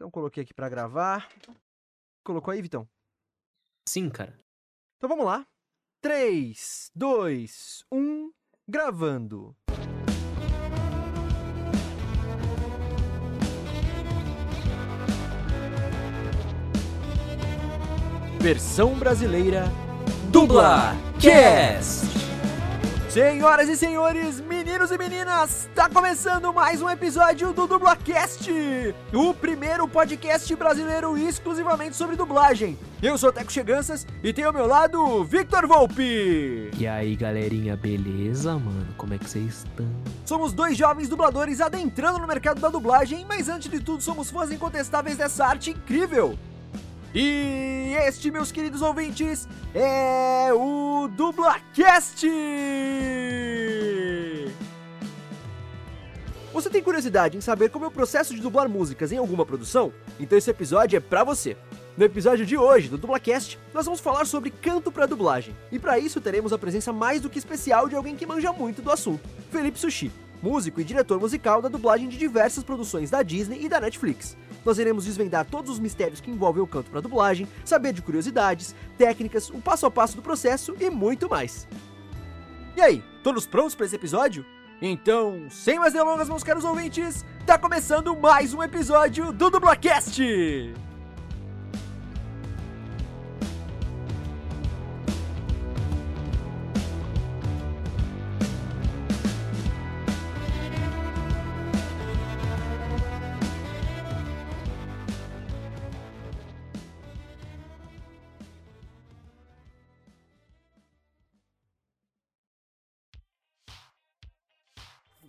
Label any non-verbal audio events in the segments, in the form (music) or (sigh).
Então coloquei aqui pra gravar. Colocou aí, Vitão? Sim, cara. Então vamos lá. 3, 2, 1, gravando. Versão brasileira Dubla Cast! Senhoras e senhores, meninos e meninas, tá começando mais um episódio do Dublacast, o primeiro podcast brasileiro exclusivamente sobre dublagem. Eu sou Teco Cheganças e tenho ao meu lado Victor Volpe. E aí, galerinha, beleza, mano? Como é que vocês estão? Somos dois jovens dubladores adentrando no mercado da dublagem, mas antes de tudo somos fãs incontestáveis dessa arte incrível. E este, meus queridos ouvintes, é o Dublacast! Você tem curiosidade em saber como é o processo de dublar músicas em alguma produção? Então esse episódio é pra você. No episódio de hoje do Dublacast, nós vamos falar sobre canto para dublagem. E para isso teremos a presença mais do que especial de alguém que manja muito do assunto, Felipe Sushi, músico e diretor musical da dublagem de diversas produções da Disney e da Netflix. Nós iremos desvendar todos os mistérios que envolvem o canto para dublagem, saber de curiosidades, técnicas, o passo a passo do processo e muito mais. E aí, todos prontos para esse episódio? Então, sem mais delongas, meus caros ouvintes, tá começando mais um episódio do Dublacast!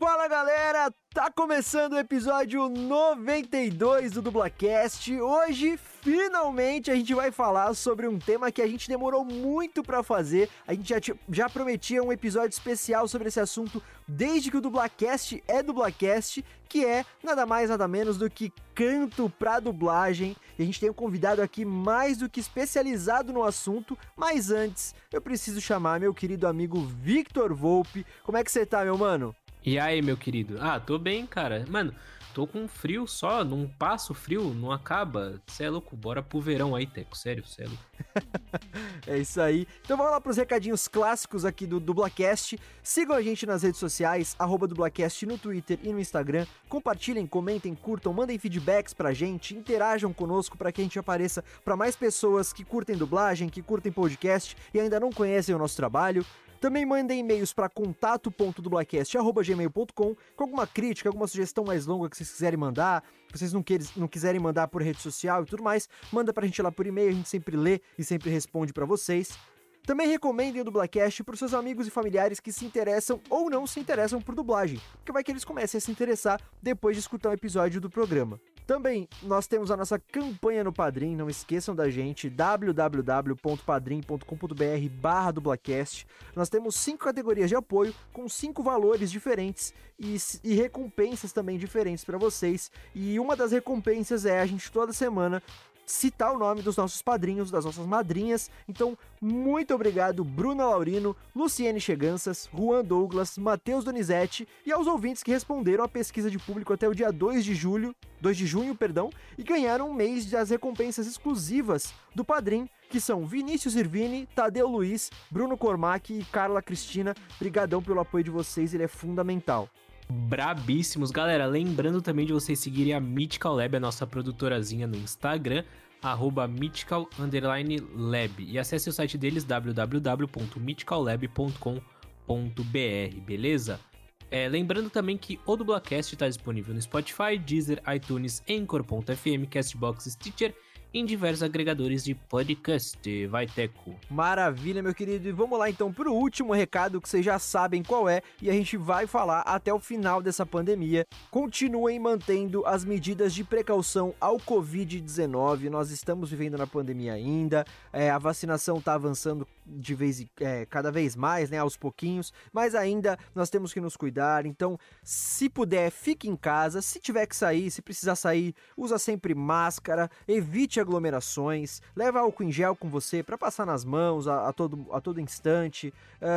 Fala galera, tá começando o episódio 92 do Dublacast. Hoje, finalmente, a gente vai falar sobre um tema que a gente demorou muito pra fazer. A gente já, já prometia um episódio especial sobre esse assunto desde que o Dublacast é Dublacast, que é nada mais nada menos do que canto pra dublagem. E a gente tem um convidado aqui mais do que especializado no assunto, mas antes eu preciso chamar meu querido amigo Victor Volpe. Como é que você tá, meu mano? E aí, meu querido? Ah, tô bem, cara. Mano, tô com frio só, não passa o frio, não acaba. Cê é louco, bora pro verão aí, Teco. Sério, cê é louco. (laughs) É isso aí. Então vamos lá pros recadinhos clássicos aqui do Dublacast. Sigam a gente nas redes sociais, arroba Dublacast no Twitter e no Instagram. Compartilhem, comentem, curtam, mandem feedbacks pra gente, interajam conosco para que a gente apareça para mais pessoas que curtem dublagem, que curtem podcast e ainda não conhecem o nosso trabalho. Também mandem e-mails para contato.dublacast.gmail.com com alguma crítica, alguma sugestão mais longa que vocês quiserem mandar, que vocês não, queres- não quiserem mandar por rede social e tudo mais, manda pra gente lá por e-mail, a gente sempre lê e sempre responde pra vocês. Também recomendem o Dublacast para seus amigos e familiares que se interessam ou não se interessam por dublagem, porque vai que eles comecem a se interessar depois de escutar um episódio do programa. Também nós temos a nossa campanha no Padrim, não esqueçam da gente, www.padrim.com.br barra dublacast. Nós temos cinco categorias de apoio com cinco valores diferentes e, e recompensas também diferentes para vocês. E uma das recompensas é a gente toda semana citar o nome dos nossos padrinhos, das nossas madrinhas. Então, muito obrigado, Bruna Laurino, Luciene Cheganças, Juan Douglas, Matheus Donizete e aos ouvintes que responderam a pesquisa de público até o dia 2 de julho, 2 de junho, perdão, e ganharam um mês das recompensas exclusivas do Padrim, que são Vinícius Irvini, Tadeu Luiz, Bruno Cormac e Carla Cristina. Brigadão pelo apoio de vocês, ele é fundamental. Brabíssimos. Galera, lembrando também de vocês seguirem a Mythical Lab, a nossa produtorazinha no Instagram, arroba mythical underline lab. E acesse o site deles, www.mythicallab.com.br, beleza? É, lembrando também que o Dublacast está disponível no Spotify, Deezer, iTunes, Anchor.fm, Castbox, Stitcher em diversos agregadores de podcast. Vai, Teco. Maravilha, meu querido. E vamos lá então pro último recado que vocês já sabem qual é e a gente vai falar até o final dessa pandemia. Continuem mantendo as medidas de precaução ao Covid-19. Nós estamos vivendo na pandemia ainda. é, a vacinação está avançando de vez é, cada vez mais, né? Aos pouquinhos. Mas ainda nós temos que nos cuidar. Então, se puder, fique em casa. Se tiver que sair, se precisar sair, usa sempre máscara, evite aglomerações, leva álcool em gel com você para passar nas mãos a, a todo, a todo instante.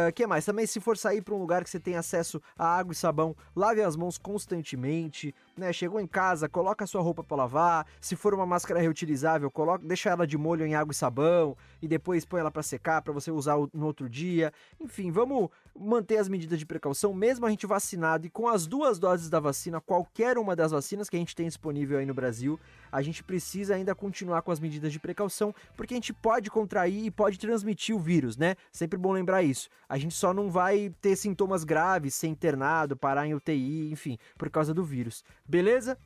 O que mais? Também se for sair para um lugar que você tem acesso a água e sabão, lave as mãos constantemente. Né? Chegou em casa, coloca a sua roupa para lavar. Se for uma máscara reutilizável, coloca, deixa ela de molho em água e sabão e depois põe ela para secar para você usar no outro dia. Enfim, vamos manter as medidas de precaução, mesmo a gente vacinado e com as duas doses da vacina, qualquer uma das vacinas que a gente tem disponível aí no Brasil, a gente precisa ainda continuar com as medidas de precaução, porque a gente pode contrair e pode transmitir o vírus, né? Sempre bom lembrar isso. A gente só não vai ter sintomas graves, ser internado, parar em UTI, enfim, por causa do vírus. Beleza?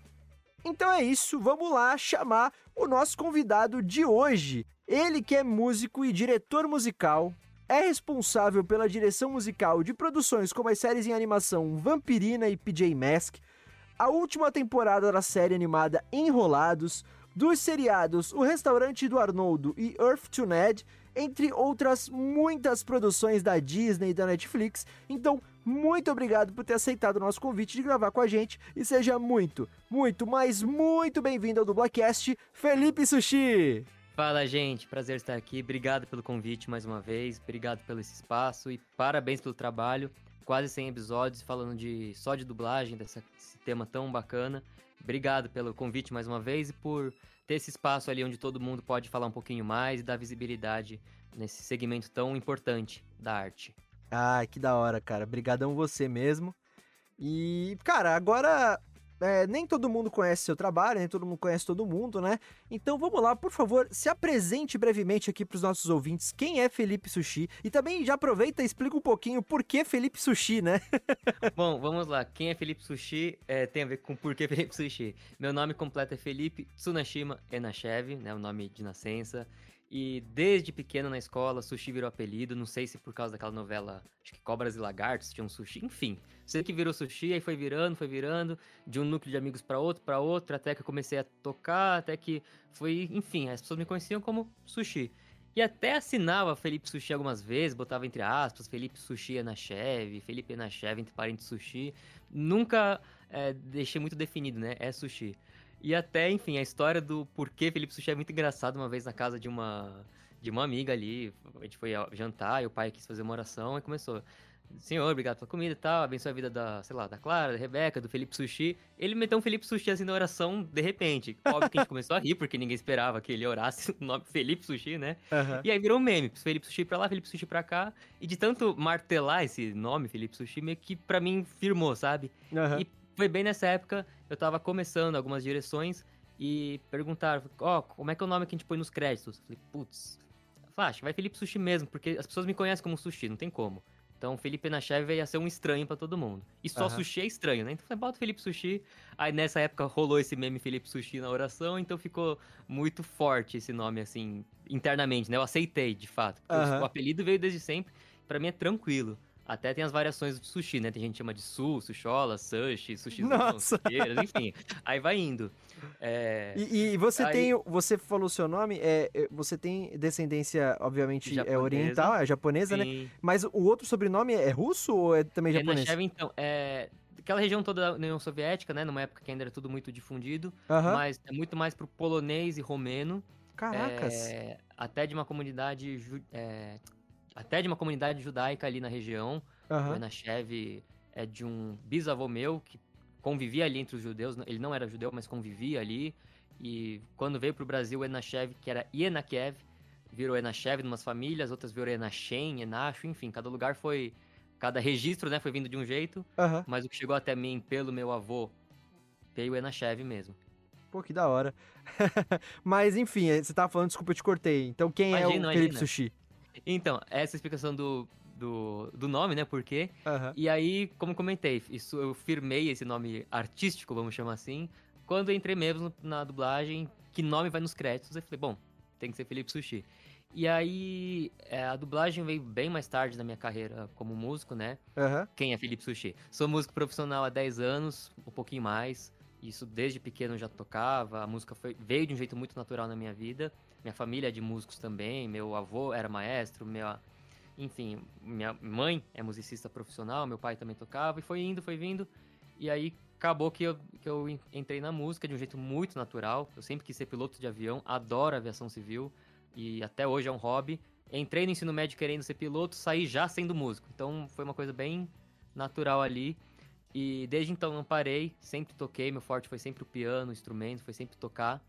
Então é isso, vamos lá chamar o nosso convidado de hoje. Ele que é músico e diretor musical, é responsável pela direção musical de produções como as séries em animação Vampirina e PJ Mask, a última temporada da série animada Enrolados, dos seriados O Restaurante do Arnoldo e Earth to Ned, entre outras muitas produções da Disney e da Netflix. Então, muito obrigado por ter aceitado o nosso convite de gravar com a gente e seja muito, muito, mas muito bem-vindo ao Dublacast, Felipe Sushi! Fala, gente. Prazer estar aqui. Obrigado pelo convite mais uma vez. Obrigado pelo esse espaço e parabéns pelo trabalho. Quase 100 episódios falando de só de dublagem, desse tema tão bacana. Obrigado pelo convite mais uma vez e por ter esse espaço ali onde todo mundo pode falar um pouquinho mais e dar visibilidade nesse segmento tão importante da arte. Ah, que da hora, cara. Obrigadão você mesmo. E, cara, agora é, nem todo mundo conhece seu trabalho, nem todo mundo conhece todo mundo, né? Então vamos lá, por favor, se apresente brevemente aqui para os nossos ouvintes quem é Felipe Sushi e também já aproveita e explica um pouquinho por que Felipe Sushi, né? (laughs) Bom, vamos lá. Quem é Felipe Sushi é, tem a ver com por que Felipe Sushi. Meu nome completo é Felipe Tsunashima Enashev, né? O nome de nascença. E desde pequeno na escola, sushi virou apelido. Não sei se por causa daquela novela, acho que Cobras e Lagartos tinham um sushi. Enfim, sei que virou sushi, aí foi virando, foi virando, de um núcleo de amigos para outro, para outro, até que eu comecei a tocar, até que foi. Enfim, as pessoas me conheciam como sushi. E até assinava Felipe Sushi algumas vezes, botava entre aspas, Felipe Sushi na cheve, Felipe na cheve entre parentes sushi. Nunca é, deixei muito definido, né? É sushi. E até, enfim, a história do porquê Felipe Sushi é muito engraçado. Uma vez na casa de uma, de uma amiga ali, a gente foi jantar e o pai quis fazer uma oração e começou. Senhor, obrigado pela comida e tal, abençoe a vida da, sei lá, da Clara, da Rebeca, do Felipe Sushi. Ele meteu um Felipe Sushi assim na oração de repente. Óbvio que a gente começou a rir, porque ninguém esperava que ele orasse (laughs) o nome Felipe Sushi, né? Uhum. E aí virou um meme. Felipe Sushi pra lá, Felipe Sushi pra cá. E de tanto martelar esse nome, Felipe Sushi, meio que pra mim firmou, sabe? Uhum. E foi bem nessa época, eu tava começando algumas direções e perguntaram, ó, oh, como é que é o nome que a gente põe nos créditos? Eu falei, putz, que vai Felipe Sushi mesmo, porque as pessoas me conhecem como Sushi, não tem como. Então, Felipe Nachev ia ser um estranho para todo mundo. E só uhum. sushi é estranho, né? Então, eu bota Felipe Sushi. Aí, nessa época, rolou esse meme Felipe Sushi na oração, então ficou muito forte esse nome, assim, internamente, né? Eu aceitei, de fato. Uhum. O apelido veio desde sempre. para mim é tranquilo. Até tem as variações de sushi, né? Tem gente que chama de su, sushola, sushi, sushi Nossa. enfim. Aí vai indo. É... E, e, você aí... tem, você falou seu nome, é, é você tem descendência, obviamente, é japonesa, é oriental, é japonesa, né? sim. né? Mas o outro sobrenome é russo ou é também é japonês? Cheve, então, é aquela região toda da União Soviética, né? Numa época que ainda era tudo muito difundido, uh -huh. mas é muito mais pro polonês e romeno. Caracas! É, até de uma comunidade é, até de uma comunidade judaica ali na região. Uhum. O Enashev é de um bisavô meu que convivia ali entre os judeus. Ele não era judeu, mas convivia ali. E quando veio para o Brasil, o Enashev, que era Ienakiev, virou Enashev em umas famílias, outras virou Enachem, Enacho, enfim, cada lugar foi. Cada registro, né, foi vindo de um jeito. Uhum. Mas o que chegou até mim pelo meu avô veio Enashev mesmo. Pô, que da hora. (laughs) mas enfim, você tava falando, desculpa, eu te cortei. Então quem imagina, é o imagina. Felipe Sushi? Então, essa explicação do, do, do nome, né? Por quê? Uhum. E aí, como comentei, isso eu firmei esse nome artístico, vamos chamar assim, quando entrei mesmo na dublagem, que nome vai nos créditos, eu falei, bom, tem que ser Felipe Sushi. E aí, é, a dublagem veio bem mais tarde na minha carreira como músico, né? Uhum. Quem é Felipe Sushi? Sou músico profissional há 10 anos, um pouquinho mais. Isso desde pequeno já tocava, a música foi, veio de um jeito muito natural na minha vida. Minha família é de músicos também, meu avô era maestro, minha, enfim, minha mãe é musicista profissional, meu pai também tocava, e foi indo, foi vindo. E aí acabou que eu, que eu entrei na música de um jeito muito natural. Eu sempre quis ser piloto de avião, adoro aviação civil, e até hoje é um hobby. Entrei no ensino médio querendo ser piloto, saí já sendo músico. Então foi uma coisa bem natural ali. E desde então não parei, sempre toquei, meu forte foi sempre o piano, o instrumento, foi sempre tocar.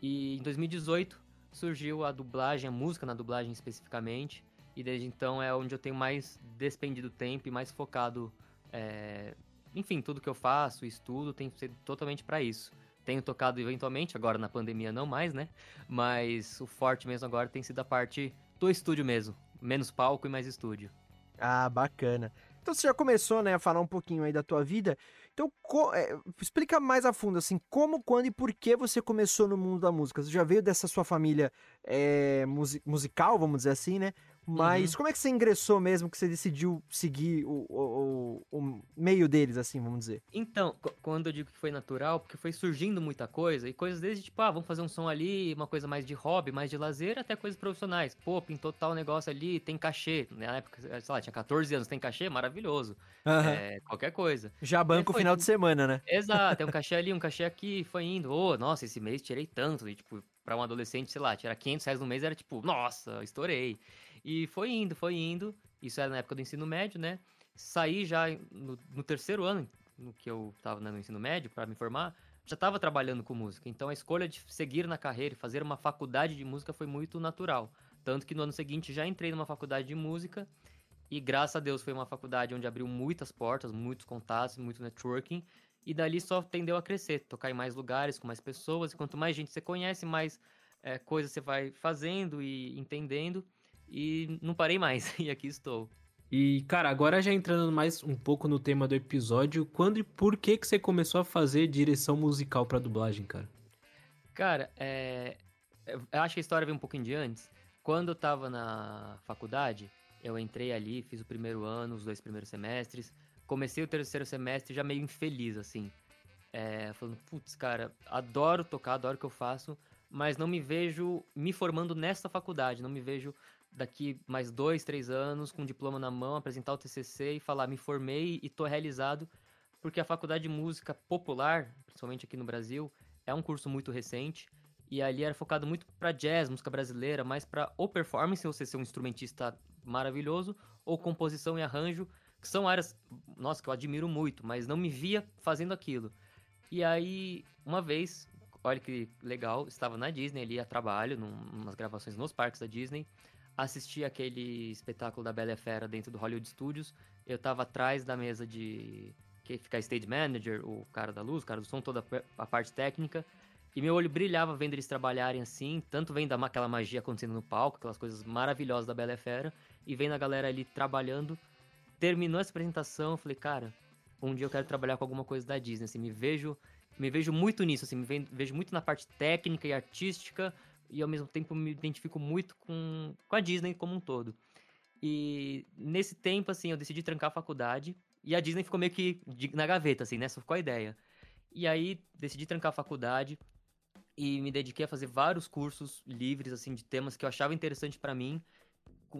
E em 2018 surgiu a dublagem, a música na dublagem especificamente. E desde então é onde eu tenho mais despendido tempo e mais focado. É... Enfim, tudo que eu faço, estudo, tem sido totalmente para isso. Tenho tocado eventualmente, agora na pandemia não mais, né? Mas o forte mesmo agora tem sido a parte do estúdio mesmo. Menos palco e mais estúdio. Ah, bacana. Então você já começou, né, a falar um pouquinho aí da tua vida. Então, é, explica mais a fundo, assim, como, quando e por que você começou no mundo da música. Você já veio dessa sua família é, musical, vamos dizer assim, né? Mas uhum. como é que você ingressou mesmo, que você decidiu seguir o, o, o, meio deles, assim, vamos dizer? Então, quando eu digo que foi natural, porque foi surgindo muita coisa, e coisas desde, tipo, ah, vamos fazer um som ali, uma coisa mais de hobby, mais de lazer, até coisas profissionais. Pô, pintou tal negócio ali, tem cachê. Na época, sei lá, tinha 14 anos, tem cachê, maravilhoso. Uhum. É, qualquer coisa. Já banco o final de semana, né? Exato, tem um (laughs) cachê ali, um cachê aqui, foi indo. Ô, oh, nossa, esse mês tirei tanto, e, tipo, pra um adolescente, sei lá, tirar 500 reais no mês era tipo, nossa, estourei. E foi indo, foi indo. Isso era na época do ensino médio, né? Saí já no, no terceiro ano, no que eu estava né, no ensino médio, para me formar, já estava trabalhando com música. Então a escolha de seguir na carreira e fazer uma faculdade de música foi muito natural. Tanto que no ano seguinte já entrei numa faculdade de música e graças a Deus foi uma faculdade onde abriu muitas portas, muitos contatos, muito networking. E dali só tendeu a crescer, tocar em mais lugares, com mais pessoas. E quanto mais gente você conhece, mais é, coisas você vai fazendo e entendendo e não parei mais, (laughs) e aqui estou. E, cara, agora já entrando mais um pouco no tema do episódio, quando e por que que você começou a fazer direção musical para dublagem, cara? Cara, é... eu acho que a história vem um pouquinho de antes. Quando eu tava na faculdade, eu entrei ali, fiz o primeiro ano, os dois primeiros semestres, comecei o terceiro semestre já meio infeliz, assim. É, falando, putz, cara, adoro tocar, adoro o que eu faço, mas não me vejo me formando nessa faculdade, não me vejo daqui mais dois, três anos, com um diploma na mão, apresentar o TCC e falar, me formei e tô realizado, porque a faculdade de música popular, principalmente aqui no Brasil, é um curso muito recente, e ali era focado muito para jazz, música brasileira, mais para ou performance, você ser um instrumentista maravilhoso, ou composição e arranjo, que são áreas, nossa, que eu admiro muito, mas não me via fazendo aquilo. E aí, uma vez, olha que legal, estava na Disney ali a trabalho, num, umas gravações nos parques da Disney, assisti aquele espetáculo da Bela Fera dentro do Hollywood Studios. Eu tava atrás da mesa de que fica stage manager, o cara da luz, o cara do som, toda a parte técnica. E meu olho brilhava vendo eles trabalharem assim, tanto vendo aquela magia acontecendo no palco, aquelas coisas maravilhosas da Bela Fera, e vendo a galera ali trabalhando. Terminou essa apresentação, eu falei, cara, um dia eu quero trabalhar com alguma coisa da Disney, assim, me vejo, me vejo muito nisso, assim, me vejo muito na parte técnica e artística, e ao mesmo tempo me identifico muito com, com a Disney como um todo. E nesse tempo, assim, eu decidi trancar a faculdade e a Disney ficou meio que na gaveta, assim, né? Só ficou a ideia. E aí decidi trancar a faculdade e me dediquei a fazer vários cursos livres, assim, de temas que eu achava interessante para mim.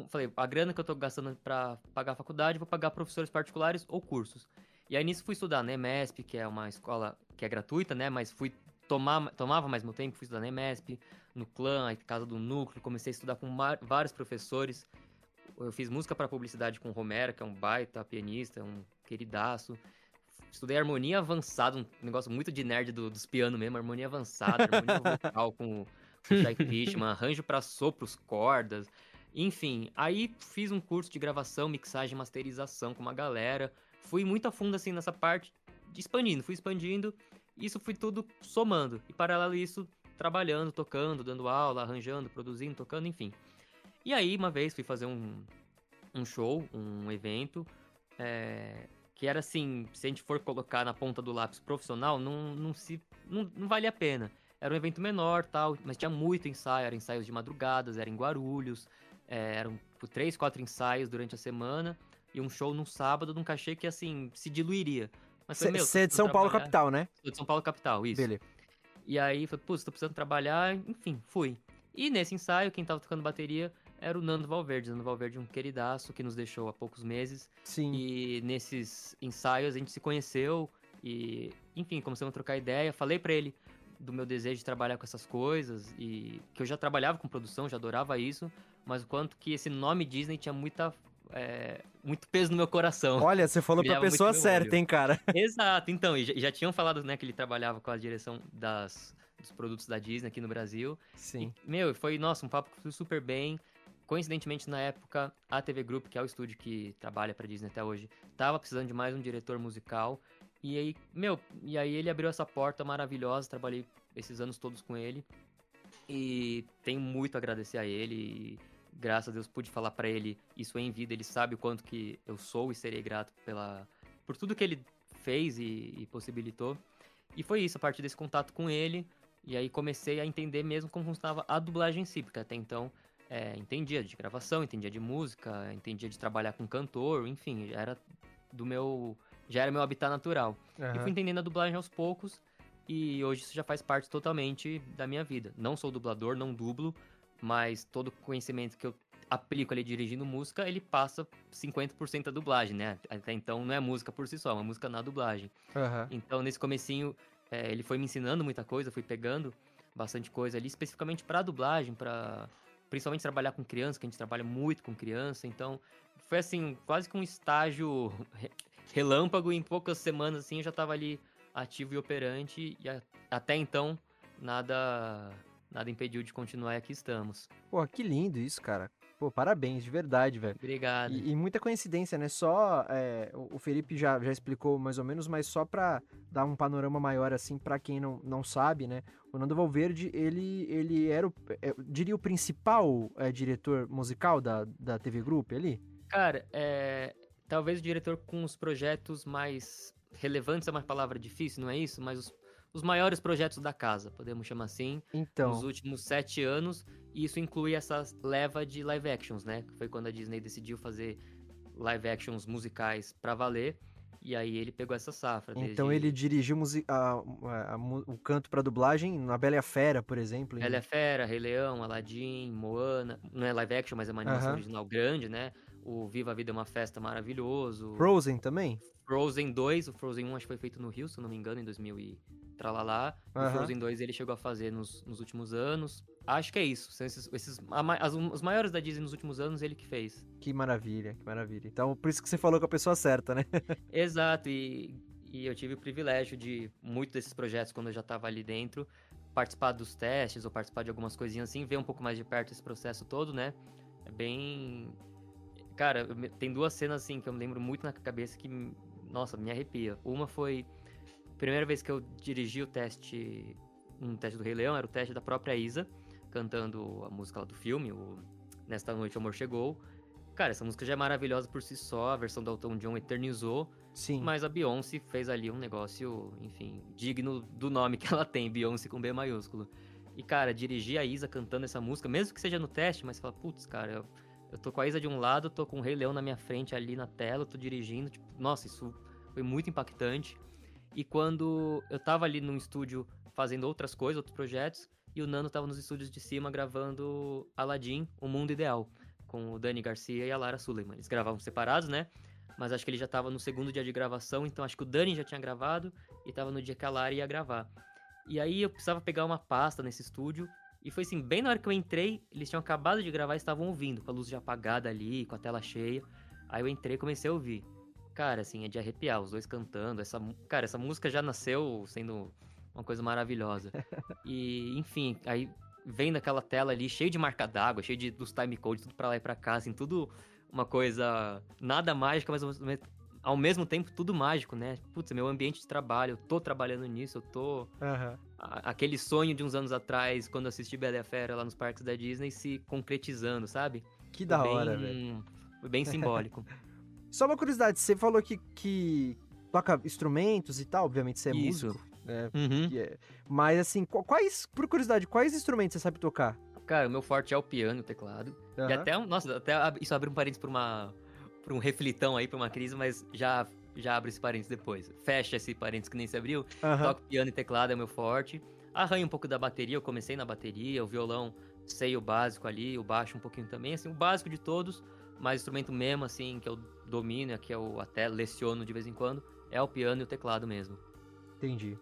Falei, a grana que eu tô gastando para pagar a faculdade, vou pagar professores particulares ou cursos. E aí nisso fui estudar na EMESP, que é uma escola que é gratuita, né? Mas fui tomar, tomava mais meu tempo, fui estudar na EMESP, no clã, aí casa do núcleo, comecei a estudar com vários professores. Eu fiz música para publicidade com o Romero, que é um baita pianista, um queridaço. Estudei harmonia avançada, um negócio muito de nerd do, dos pianos mesmo, harmonia avançada, harmonia (laughs) vocal com, com o Shai Fishman, arranjo para sopros, cordas. Enfim, aí fiz um curso de gravação, mixagem, masterização com uma galera. Fui muito a fundo assim nessa parte, expandindo, fui expandindo. Isso fui tudo somando. E paralelo a isso, trabalhando, tocando, dando aula, arranjando, produzindo, tocando, enfim. E aí, uma vez, fui fazer um, um show, um evento, é, que era assim, se a gente for colocar na ponta do lápis profissional, não, não, se, não, não vale a pena. Era um evento menor, tal, mas tinha muito ensaio, eram ensaios de madrugadas, era em Guarulhos, é, eram por três, quatro ensaios durante a semana, e um show num sábado, num cachê que, assim, se diluiria. Você é de São Paulo capital, né? Sou de São Paulo capital, isso. Beleza. E aí, falei, putz, tô precisando trabalhar, enfim, fui. E nesse ensaio, quem tava tocando bateria era o Nando Valverde. Nando Valverde, um queridaço que nos deixou há poucos meses. Sim. E nesses ensaios a gente se conheceu e, enfim, começamos a trocar ideia. Falei para ele do meu desejo de trabalhar com essas coisas e que eu já trabalhava com produção, já adorava isso, mas o quanto que esse nome Disney tinha muita é, muito peso no meu coração. Olha, você falou (laughs) pra pessoa certa, hein, cara? (laughs) Exato, então, e já, já tinham falado, né, que ele trabalhava com a direção das, dos produtos da Disney aqui no Brasil. Sim. E, meu, foi, nossa, um papo que fluiu super bem. Coincidentemente, na época, a TV Group, que é o estúdio que trabalha pra Disney até hoje, tava precisando de mais um diretor musical. E aí, meu, e aí ele abriu essa porta maravilhosa, trabalhei esses anos todos com ele. E tenho muito a agradecer a ele. E, graças a Deus pude falar pra ele isso em vida. Ele sabe o quanto que eu sou e serei grato pela por tudo que ele fez e, e possibilitou. E foi isso, a partir desse contato com ele. E aí comecei a entender mesmo como funcionava a dublagem em si, porque até então é, entendia de gravação, entendia de música, entendia de trabalhar com cantor, enfim, era do meu. já era meu habitat natural. E Aham. fui entendendo a dublagem aos poucos. E hoje isso já faz parte totalmente da minha vida. Não sou dublador, não dublo, mas todo o conhecimento que eu aplico ali dirigindo música, ele passa 50% da dublagem, né? Até então não é música por si só, é uma música na dublagem. Aham. Então, nesse comecinho, é, ele foi me ensinando muita coisa, fui pegando bastante coisa ali, especificamente pra dublagem, para principalmente trabalhar com criança, que a gente trabalha muito com criança. Então, foi assim, quase que um estágio (laughs) re- relâmpago, em poucas semanas assim, eu já tava ali ativo e operante e a- até então nada nada impediu de continuar e aqui estamos. Pô, que lindo isso, cara. Pô, parabéns, de verdade, velho. Obrigado. E, e muita coincidência, né? Só é, o Felipe já, já explicou mais ou menos, mas só pra dar um panorama maior, assim, pra quem não, não sabe, né? O Nando Valverde, ele, ele era, o, é, eu diria, o principal é, diretor musical da, da TV Group ali? Cara, é, talvez o diretor com os projetos mais relevantes é uma palavra difícil, não é isso? Mas os, os maiores projetos da casa, podemos chamar assim, Então, nos últimos sete anos. E isso inclui essa leva de live actions, né? Que foi quando a Disney decidiu fazer live actions musicais pra valer. E aí ele pegou essa safra. então desde ele dirigiu a- a- a o canto pra dublagem na Bela e a Fera, por exemplo. em- Bela e a Fera, Rei Leão, Aladdin, Moana. Não é live action, mas é uma animação Aham. original grande, né? O Viva a Vida é uma Festa maravilhoso. Frozen também? Frozen 2, o Frozen 1 acho que foi feito no Rio, se eu não me engano, em 2000 e tralalá. O Aham. Frozen 2 ele chegou a fazer nos, nos últimos anos. Acho que é isso. São esses, esses a as- os maiores da Disney nos últimos anos, ele que fez. Que maravilha, que maravilha. Então, por isso que você falou com a pessoa certa, né? (laughs) Exato, e, e eu tive o privilégio de, muitos desses projetos, quando eu já tava ali dentro, participar dos testes ou participar de algumas coisinhas assim, ver um pouco mais de perto esse processo todo, né? É bem. Cara, tem duas cenas assim que eu me lembro muito na cabeça que, nossa, me arrepia. Uma foi. a Primeira vez que eu dirigi o teste. Um teste do Rei Leão, era o teste da própria Isa, cantando a música lá do filme, o Nesta Noite o Amor Chegou. Cara, essa música já é maravilhosa por si só, a versão do Elton John eternizou. Sim. Mas a Beyoncé fez ali um negócio, enfim, digno do nome que ela tem, Beyoncé com B maiúsculo. E, cara, dirigir a Isa cantando essa música, mesmo que seja no teste, mas você fala, putz, cara, eu, eu tô com a Isa de um lado, tô com o Rei Leão na minha frente ali na tela, tô dirigindo, tipo, nossa, isso foi muito impactante. E quando eu tava ali num estúdio fazendo outras coisas, outros projetos, e o Nano tava nos estúdios de cima gravando Aladdin, O Mundo Ideal, com o Dani Garcia e a Lara Suleiman. Eles gravavam separados, né? Mas acho que ele já tava no segundo dia de gravação, então acho que o Dani já tinha gravado e tava no dia que a Lara ia gravar. E aí eu precisava pegar uma pasta nesse estúdio, e foi assim, bem na hora que eu entrei, eles tinham acabado de gravar e estavam ouvindo, com a luz já apagada ali, com a tela cheia. Aí eu entrei e comecei a ouvir. Cara, assim, é de arrepiar, os dois cantando. Essa, cara, essa música já nasceu sendo uma coisa maravilhosa. (laughs) E, enfim, aí vem daquela tela ali, cheio de marca d'água, cheio de, dos time codes, tudo pra lá e pra cá, assim, tudo uma coisa nada mágica, mas ao mesmo- ao mesmo tempo tudo mágico, né? Putz, é meu ambiente de trabalho, eu tô trabalhando nisso, eu tô a- aquele sonho de uns anos atrás, quando assisti Bela e a Fera lá nos parques da Disney, se concretizando, sabe? Que da Foi hora, bem- velho. Foi bem simbólico. (laughs) Só uma curiosidade, você falou que, que toca instrumentos e tal, obviamente você é Isso. músico, né? Uhum. É- Mas assim, qu- quais, por curiosidade, quais instrumentos você sabe tocar? Cara, o meu forte é o piano, o teclado. E Aham. até, um- nossa, até isso abre um parênteses pra uma pra um reflitão aí, pra uma crise, mas já já abre esse parênteses depois. Fecha esse parênteses que nem se abriu. Aham. Toco piano e teclado é meu forte. Arranho um pouco da bateria, eu comecei na bateria, o violão sei o básico ali, o baixo um pouquinho também, assim, o básico de todos, mas o instrumento mesmo, assim, que eu domino, que eu até leciono de vez em quando, é o piano e o teclado mesmo. Entendi.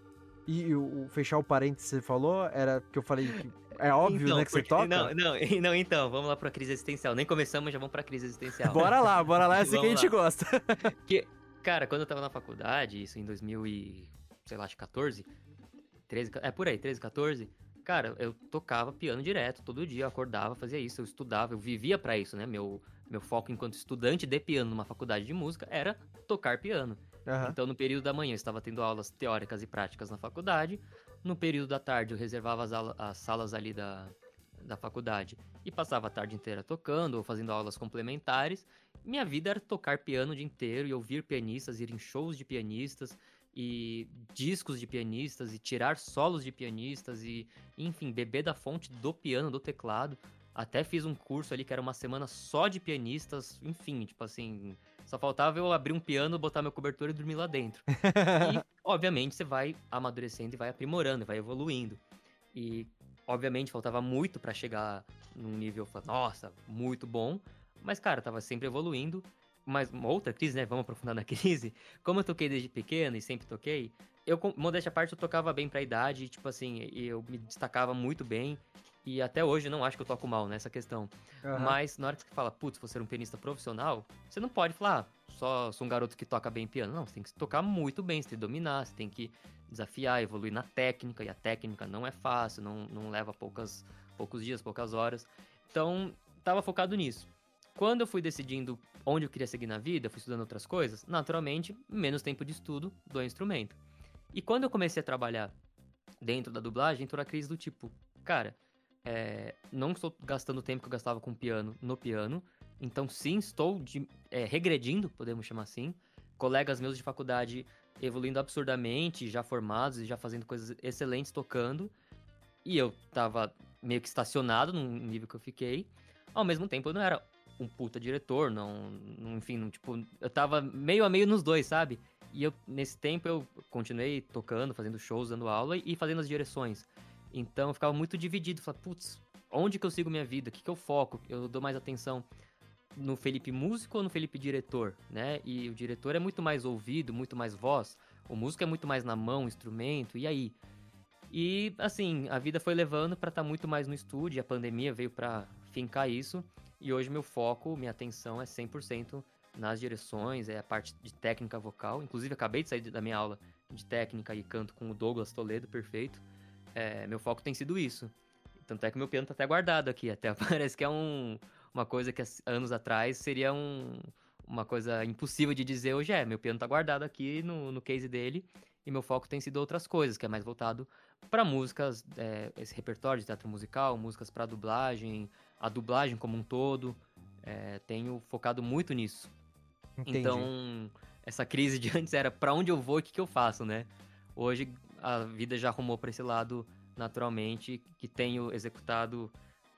E o, o fechar o parênteses que você falou era que eu falei que é óbvio, Então, né, que você porque- toca? Não, não, (laughs) não, então, vamos lá pra crise existencial. Nem começamos, já vamos pra crise existencial. Bora lá, bora lá, é assim (laughs) que a gente lá. gosta. (laughs) Cara, quando eu tava na faculdade, isso em 2000 e, sei lá, acho que 14, 13, é por aí, 13, 14, cara, eu tocava piano direto, todo dia, eu acordava, fazia isso, eu estudava, eu vivia pra isso, né? Meu, meu foco enquanto estudante de piano numa faculdade de música era tocar piano. Aham. Então, no período da manhã, eu estava tendo aulas teóricas e práticas na faculdade. No período da tarde, eu reservava as, as salas ali da, da faculdade e passava a tarde inteira tocando ou fazendo aulas complementares. Minha vida era tocar piano o dia inteiro e ouvir pianistas, ir em shows de pianistas e discos de pianistas e tirar solos de pianistas e, enfim, beber da fonte do piano, do teclado. Até fiz um curso ali que era uma semana só de pianistas, enfim, tipo assim, só faltava eu abrir um piano, botar meu cobertor e dormir lá dentro. (laughs) E, obviamente, você vai amadurecendo e vai aprimorando, vai evoluindo. E, obviamente, faltava muito pra chegar num nível, nossa, muito bom. Mas, cara, tava sempre evoluindo. Mas uma outra crise, né? Vamos aprofundar na (laughs) crise. Como eu toquei desde pequeno e sempre toquei, eu, modéstia à parte, eu tocava bem pra idade, tipo assim, eu me destacava muito bem. E até hoje eu não acho que eu toco mal nessa questão. Aham. Mas na hora que você fala, putz, você ser um pianista profissional, você não pode falar, ah, só sou um garoto que toca bem piano. Não, você tem que tocar muito bem, você tem que dominar, você tem que desafiar, evoluir na técnica, e a técnica não é fácil, não, não leva poucas, poucos dias, poucas horas. Então, tava focado nisso. Quando eu fui decidindo onde eu queria seguir na vida, fui estudando outras coisas, naturalmente, menos tempo de estudo do instrumento. E quando eu comecei a trabalhar dentro da dublagem, entrou a crise do tipo, cara, é, não estou gastando o tempo que eu gastava com piano no piano, então sim, estou de- é, regredindo, podemos chamar assim. Colegas meus de faculdade evoluindo absurdamente, já formados e já fazendo coisas excelentes tocando. E eu tava meio que estacionado num nível que eu fiquei. Ao mesmo tempo, eu não era um puta diretor, não- enfim, não, tipo, eu tava meio a meio nos dois, sabe? E eu, nesse tempo, eu continuei tocando, fazendo shows, dando aula e fazendo as direções. Então eu ficava muito dividido, falava, putz, onde que eu sigo minha vida? O que que eu foco? Eu dou mais atenção no Felipe músico ou no Felipe diretor, né? E o diretor é muito mais ouvido, muito mais voz. O músico é muito mais na mão, instrumento, e aí? E assim, a vida foi levando pra estar muito mais no estúdio, a pandemia veio pra fincar isso, e hoje meu foco, minha atenção é 100% nas direções, é a parte de técnica vocal. Inclusive, acabei de sair da minha aula de técnica e canto com o Douglas Toledo, perfeito. É, meu foco tem sido isso. Tanto é que meu piano tá até guardado aqui, até (laughs) parece que é um, uma coisa que anos atrás seria um, uma coisa impossível de dizer hoje é, meu piano tá guardado aqui no, no case dele, e meu foco tem sido outras coisas, que é mais voltado para músicas, é, esse repertório de teatro musical, músicas para dublagem, a dublagem como um todo, é, tenho focado muito nisso. Entendi. Então, essa crise de (laughs) antes era pra onde eu vou e o que, que eu faço, né? Hoje a vida já arrumou pra esse lado naturalmente, que tenho executado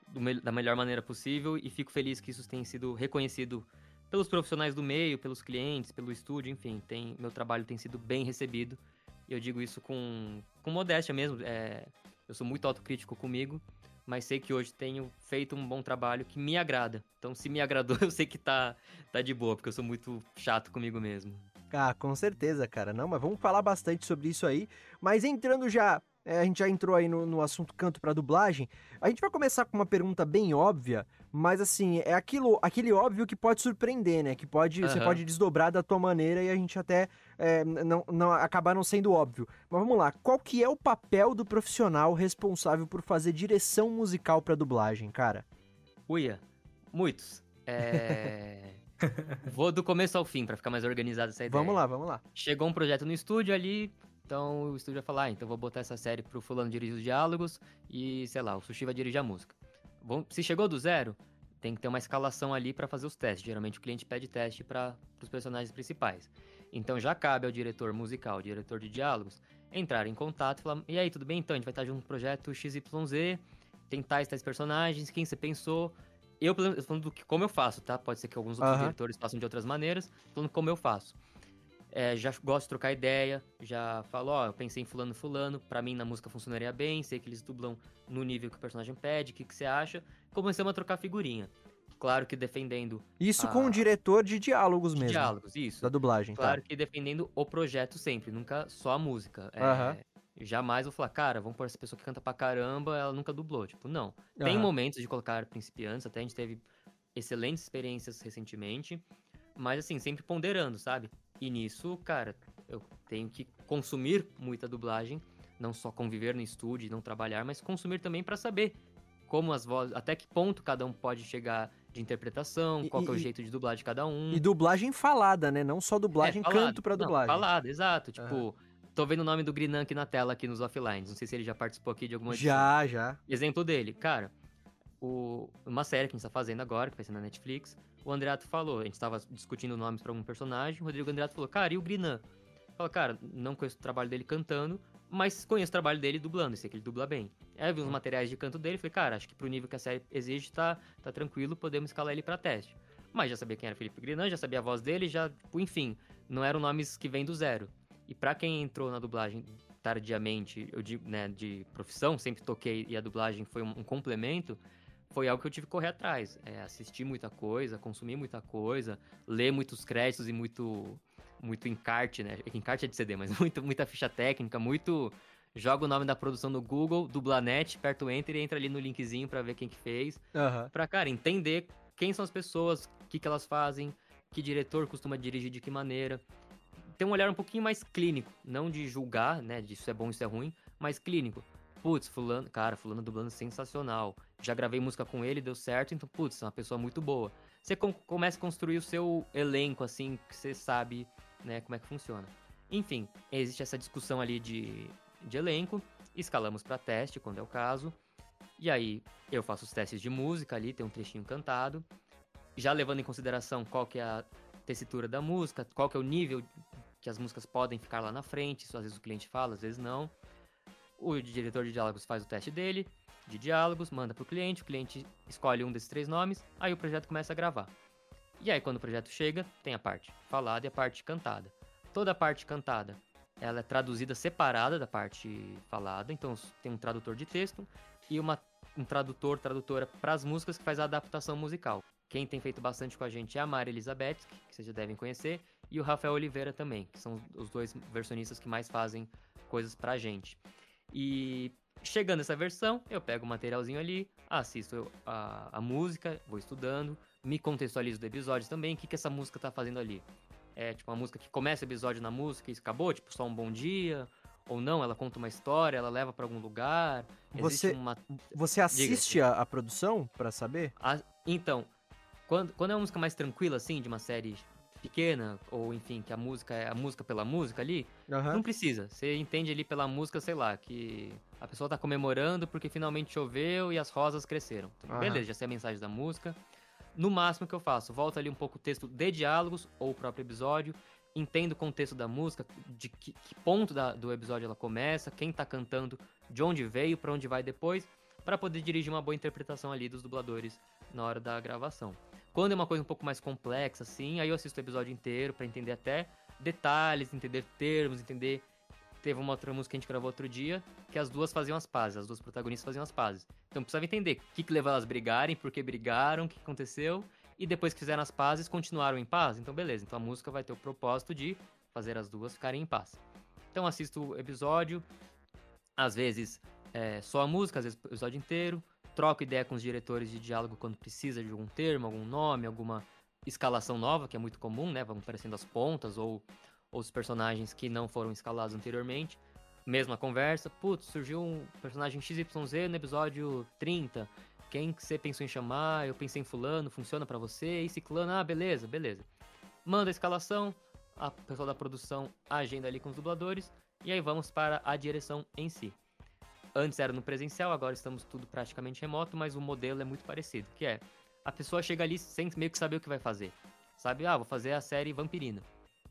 do mel- da melhor maneira possível e fico feliz que isso tenha sido reconhecido pelos profissionais do meio, pelos clientes, pelo estúdio, enfim, tem, meu trabalho tem sido bem recebido. E eu digo isso com, com modéstia mesmo. é, eu sou muito autocrítico comigo, mas sei que hoje tenho feito um bom trabalho que me agrada. Então, se me agradou, (laughs) eu sei que tá, tá de boa, porque eu sou muito chato comigo mesmo. Ah, com certeza, cara. Não, mas vamos falar bastante sobre isso aí. Mas entrando já, é, a gente já entrou aí no, no assunto canto pra dublagem. A gente vai começar com uma pergunta bem óbvia, mas assim, é aquilo, aquele óbvio que pode surpreender, né? Que pode, você Aham. pode desdobrar da tua maneira e a gente até é, não, não acabar não sendo óbvio. Mas vamos lá, qual que é o papel do profissional responsável por fazer direção musical pra dublagem, cara? Uia, muitos. É... (laughs) Vou do começo ao fim, pra ficar mais organizado essa ideia. Vamos lá, vamos lá. Chegou um projeto no estúdio ali, então o estúdio vai falar, ah, então vou botar essa série pro fulano dirigir os diálogos e, sei lá, o Sushi vai dirigir a música. Vão- Se chegou do zero, tem que ter uma escalação ali pra fazer os testes. Geralmente o cliente pede teste para os personagens principais. Então já cabe ao diretor musical, diretor de diálogos, entrar em contato e falar, e aí, tudo bem? Então, a gente vai estar junto no projeto XYZ, tem tais, tais personagens, quem você pensou? Eu, menos, falando do que, como eu faço, tá? Pode ser que alguns outros Aham. diretores façam de outras maneiras, falando como eu faço. É, já gosto de trocar ideia, já falo, ó, eu pensei em fulano fulano, pra mim na música funcionaria bem, sei que eles dublam no nível que o personagem pede, o que, que você acha? Começamos a trocar figurinha. Claro que defendendo Isso com Ah. o diretor de diálogos de mesmo. diálogos, isso. Da dublagem, Claro tá? que defendendo o projeto sempre, nunca só a música. É, Aham. jamais vou falar, cara, vamos pôr essa pessoa que canta pra caramba, ela nunca dublou. Tipo, não. Tem Aham. momentos de colocar principiantes, até a gente teve excelentes experiências recentemente, mas assim, sempre ponderando, sabe? E nisso, cara, eu tenho que consumir muita dublagem, não só conviver no estúdio e não trabalhar, mas consumir também pra saber como as vozes, até que ponto cada um pode chegar de interpretação, qual que é o e- jeito de dublagem de cada um. E dublagem falada, né? Não só dublagem, É, falado. canto pra Não, dublagem. falado, exato. Tipo, tô vendo o nome do Grinan aqui na tela, aqui nos offlines. Não sei se ele já participou aqui de alguma edição. Já, já. Exemplo dele, cara, o, uma série que a gente tá fazendo agora, que vai ser na Netflix, o Andreato falou, a gente tava discutindo nomes pra algum personagem, o Rodrigo Andreato falou, cara, e o Grinan? Fala, cara, não conheço o trabalho dele cantando, mas conheço o trabalho dele dublando, sei que ele dubla bem. Aí eu vi uns materiais de canto dele, falei, cara, acho que pro nível que a série exige, tá, tá tranquilo, podemos escalar ele pra teste. Mas já sabia quem era Felipe Grinan, já sabia a voz dele, já, enfim, não eram nomes que vêm do zero. E pra quem entrou na dublagem tardiamente, eu digo, né, de profissão, sempre toquei e a dublagem foi um, um complemento, foi algo que eu tive que correr atrás. É, assistir muita coisa, consumir muita coisa, ler muitos créditos e muito muito encarte, né? Encarte é de CD, mas (laughs) muito, muita ficha técnica, muito... Joga o nome da produção no Google, dublanet, aperta o Enter e entra ali no linkzinho pra ver quem que fez. Aham. Pra, cara, entender quem são as pessoas, o que, que elas fazem, que diretor costuma dirigir de que maneira. Ter um olhar um pouquinho mais clínico, não de julgar, né, de isso é bom, isso é ruim, mas clínico. Putz, fulano, cara, fulano dublando sensacional. Já gravei música com ele, deu certo, então, putz, é uma pessoa muito boa. Você com- começa a construir o seu elenco, assim, que você sabe, né, como é que funciona. Enfim, existe essa discussão ali de, de elenco, escalamos pra teste, quando é o caso. E aí, eu faço os testes de música ali, tem um trechinho cantado. Já levando em consideração qual que é a tessitura da música, qual que é o nível que as músicas podem ficar lá na frente. Isso às vezes o cliente fala, às vezes não. O diretor de diálogos faz o teste dele, de diálogos, manda pro cliente, o cliente escolhe um desses três nomes, aí o projeto começa a gravar. E aí, quando o projeto chega, tem a parte falada e a parte cantada. Toda a parte cantada, ela é traduzida separada da parte falada, então tem um tradutor de texto e uma, um tradutor, tradutora para as músicas que faz a adaptação musical. Quem tem feito bastante com a gente é a Mari Elizabeth, que vocês já devem conhecer, e o Rafael Oliveira também, que são os dois versionistas que mais fazem coisas pra gente. E chegando essa versão, eu pego o materialzinho ali, assisto a, a música, vou estudando, me contextualizo do episódio também, o que, que essa música tá fazendo ali. É tipo uma música que começa o episódio na música e acabou, tipo só um bom dia, ou não, ela conta uma história, ela leva pra algum lugar. Você- uma Você assiste a, a produção pra saber? a- então, quando, quando é uma música mais tranquila, assim, de uma série pequena, ou enfim, que a música é a música pela música ali, Aham. não precisa. Você entende ali pela música, sei lá, que a pessoa tá comemorando porque finalmente choveu e as rosas cresceram. Então. Beleza, já sei a mensagem da música. No máximo que eu faço, volto ali um pouco o texto de diálogos ou o próprio episódio, entendo o contexto da música, de que, que ponto da- do episódio ela começa, quem tá cantando, de onde veio, pra onde vai depois, pra poder dirigir uma boa interpretação ali dos dubladores na hora da gravação. Quando é uma coisa um pouco mais complexa, assim, aí eu assisto o episódio inteiro pra entender até detalhes, entender termos, entender. Teve uma outra música que a gente gravou outro dia, que as duas faziam as pazes, as duas protagonistas faziam as pazes. Então precisava entender o que, que levou elas a brigarem, por que brigaram, o que aconteceu, e depois que fizeram as pazes, continuaram em paz. Então beleza, então a música vai ter o propósito de fazer as duas ficarem em paz. Então assisto o episódio, às vezes é, só a música, às vezes o episódio inteiro, troco ideia com os diretores de diálogo quando precisa de algum termo, algum nome, alguma escalação nova, que é muito comum, né? Vão aparecendo as pontas ou, ou os personagens que não foram escalados anteriormente. Mesma conversa, putz, surgiu um personagem XYZ no episódio 30. Quem que você pensou em chamar? Eu pensei em fulano, funciona pra você? E ciclano, ah, beleza, beleza. Manda a escalação, a pessoa da produção agenda ali com os dubladores, e aí vamos para a direção em si. Antes era no presencial, agora estamos tudo praticamente remoto, mas o modelo é muito parecido, que é a pessoa chega ali sem meio que saber o que vai fazer. Sabe, ah, vou fazer a série Vampirina.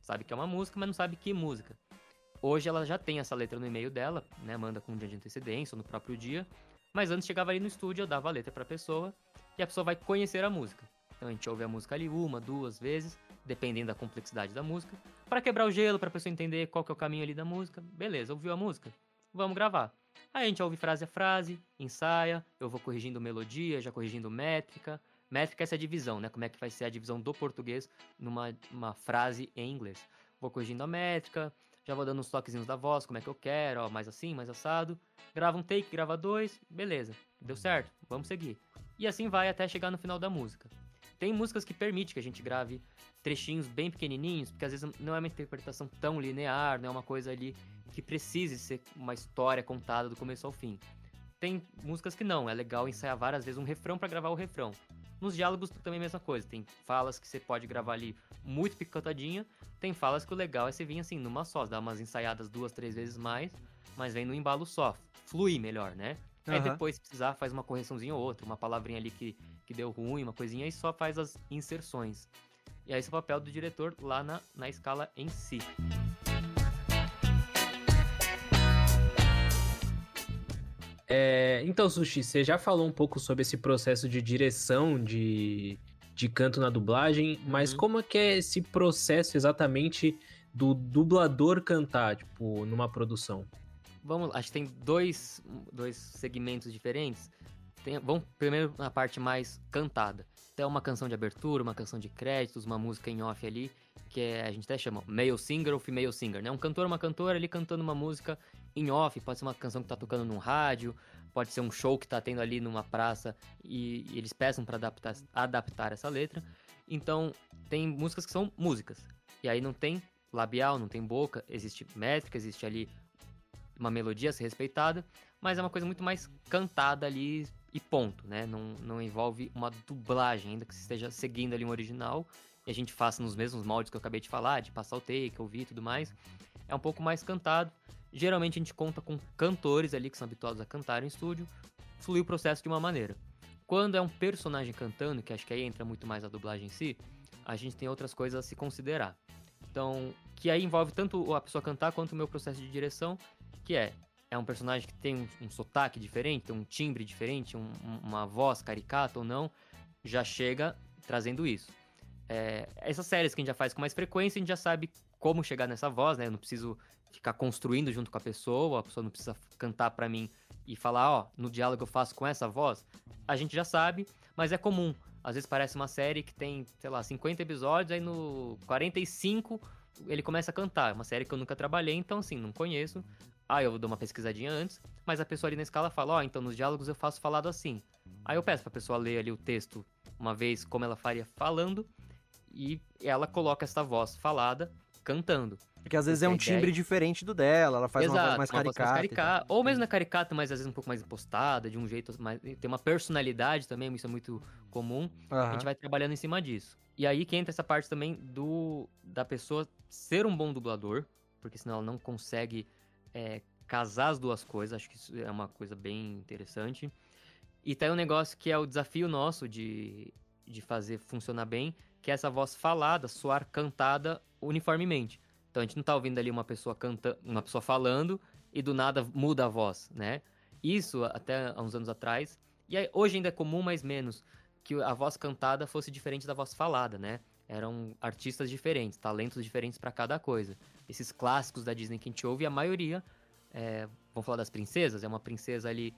Sabe que é uma música, mas não sabe que música. Hoje ela já tem essa letra no e-mail dela, né? Manda com um dia de antecedência ou no próprio dia. Mas antes chegava ali no estúdio, eu dava a letra pra pessoa e a pessoa vai conhecer a música. Então a gente ouve a música ali uma, duas vezes, dependendo da complexidade da música, para quebrar o gelo, pra pessoa entender qual que é o caminho ali da música. Beleza, ouviu a música? Vamos gravar. Aí a gente ouve frase a frase, ensaia, eu vou corrigindo melodia, já corrigindo métrica. Métrica é essa divisão, né? Como é que vai ser a divisão do português numa uma frase em inglês. Vou corrigindo a métrica, já vou dando uns toquezinhos da voz, como é que eu quero, ó, mais assim, mais assado. Grava um take, grava dois, beleza, deu certo, vamos seguir. E assim vai até chegar no final da música. Tem músicas que permite que a gente grave trechinhos bem pequenininhos, porque às vezes não é uma interpretação tão linear, não é uma coisa ali que precise ser uma história contada do começo ao fim. Tem músicas que não, é legal ensaiar várias vezes um refrão para gravar o refrão. Nos diálogos também é a mesma coisa, tem falas que você pode gravar ali muito picotadinha, tem falas que o legal é você vir assim, numa só, dar umas ensaiadas duas, três vezes mais, mas vem no embalo só, flui melhor, né? Aí depois, se precisar, faz uma correçãozinha ou outra, uma palavrinha ali que, que deu ruim, uma coisinha, e só faz as inserções. E aí esse é o papel do diretor lá na, na escala em si. É, então, Sushi, você já falou um pouco sobre esse processo de direção de, de canto na dublagem, mas Uhum. como é que é esse processo exatamente do dublador cantar, tipo, numa produção? Vamos, acho que tem dois, dois segmentos diferentes. Tem, vamos primeiro na parte mais cantada. Tem uma canção de abertura, uma canção de créditos, uma música em off ali, que é, a gente até chama male singer ou female singer, né? Um cantor uma cantora ali cantando uma música em off, pode ser uma canção que tá tocando num rádio, pode ser um show que tá tendo ali numa praça e, e eles peçam para adaptar, adaptar essa letra. Então, tem músicas que são músicas. E aí não tem labial, não tem boca, existe métrica, existe ali uma melodia a ser respeitada, mas é uma coisa muito mais cantada ali e ponto, né? Não, não envolve uma dublagem, ainda que você esteja seguindo ali um original e a gente faça nos mesmos moldes que eu acabei de falar, de passar o take, ouvir e tudo mais. É um pouco mais cantado. Geralmente a gente conta com cantores ali que são habituados a cantar em estúdio, flui o processo de uma maneira. Quando é um personagem cantando, que acho que aí entra muito mais a dublagem em si, a gente tem outras coisas a se considerar. Então, que aí envolve tanto a pessoa cantar quanto o meu processo de direção, que é é um personagem que tem um, um sotaque diferente, um timbre diferente, um- uma voz caricata ou não, já chega trazendo isso. É, essas séries que a gente já faz com mais frequência, a gente já sabe como chegar nessa voz, né? Eu não preciso ficar construindo junto com a pessoa, a pessoa não precisa cantar pra mim e falar, ó, no diálogo eu faço com essa voz. A gente já sabe, mas é comum. Às vezes parece uma série que tem, sei lá, 50 episódios, aí no 45 ele começa a cantar. É uma série que eu nunca trabalhei, então assim, não conheço. Aí eu dou uma pesquisadinha antes, mas a pessoa ali na escala fala, ó, então nos diálogos eu faço falado assim. Aí eu peço pra pessoa ler ali o texto uma vez como ela faria falando, e ela coloca essa voz falada cantando. Porque às vezes é um a ideia- timbre diferente do dela, ela faz uma voz Exato, mais uma voz caricata. tal. caricata, ou mesmo é caricata, mas às vezes um pouco mais impostada, de um jeito mais. Tem uma personalidade também, isso é muito comum. A gente vai trabalhando em cima disso. E aí que entra essa parte também do da pessoa ser um bom dublador, porque senão ela não consegue é, casar as duas coisas. Acho que isso é uma coisa bem interessante. E tá aí um negócio que é o desafio nosso de, de fazer funcionar bem, que é essa voz falada, soar cantada uniformemente. Então a gente não tá ouvindo ali uma pessoa canta, uma pessoa falando e do nada muda a voz, né? Isso até há uns anos atrás. E aí, hoje ainda é comum, mas menos, que a voz cantada fosse diferente da voz falada, né? Eram artistas diferentes, talentos diferentes para cada coisa. Esses clássicos da Disney que a gente ouve, a maioria, é, vamos falar das princesas, é uma princesa ali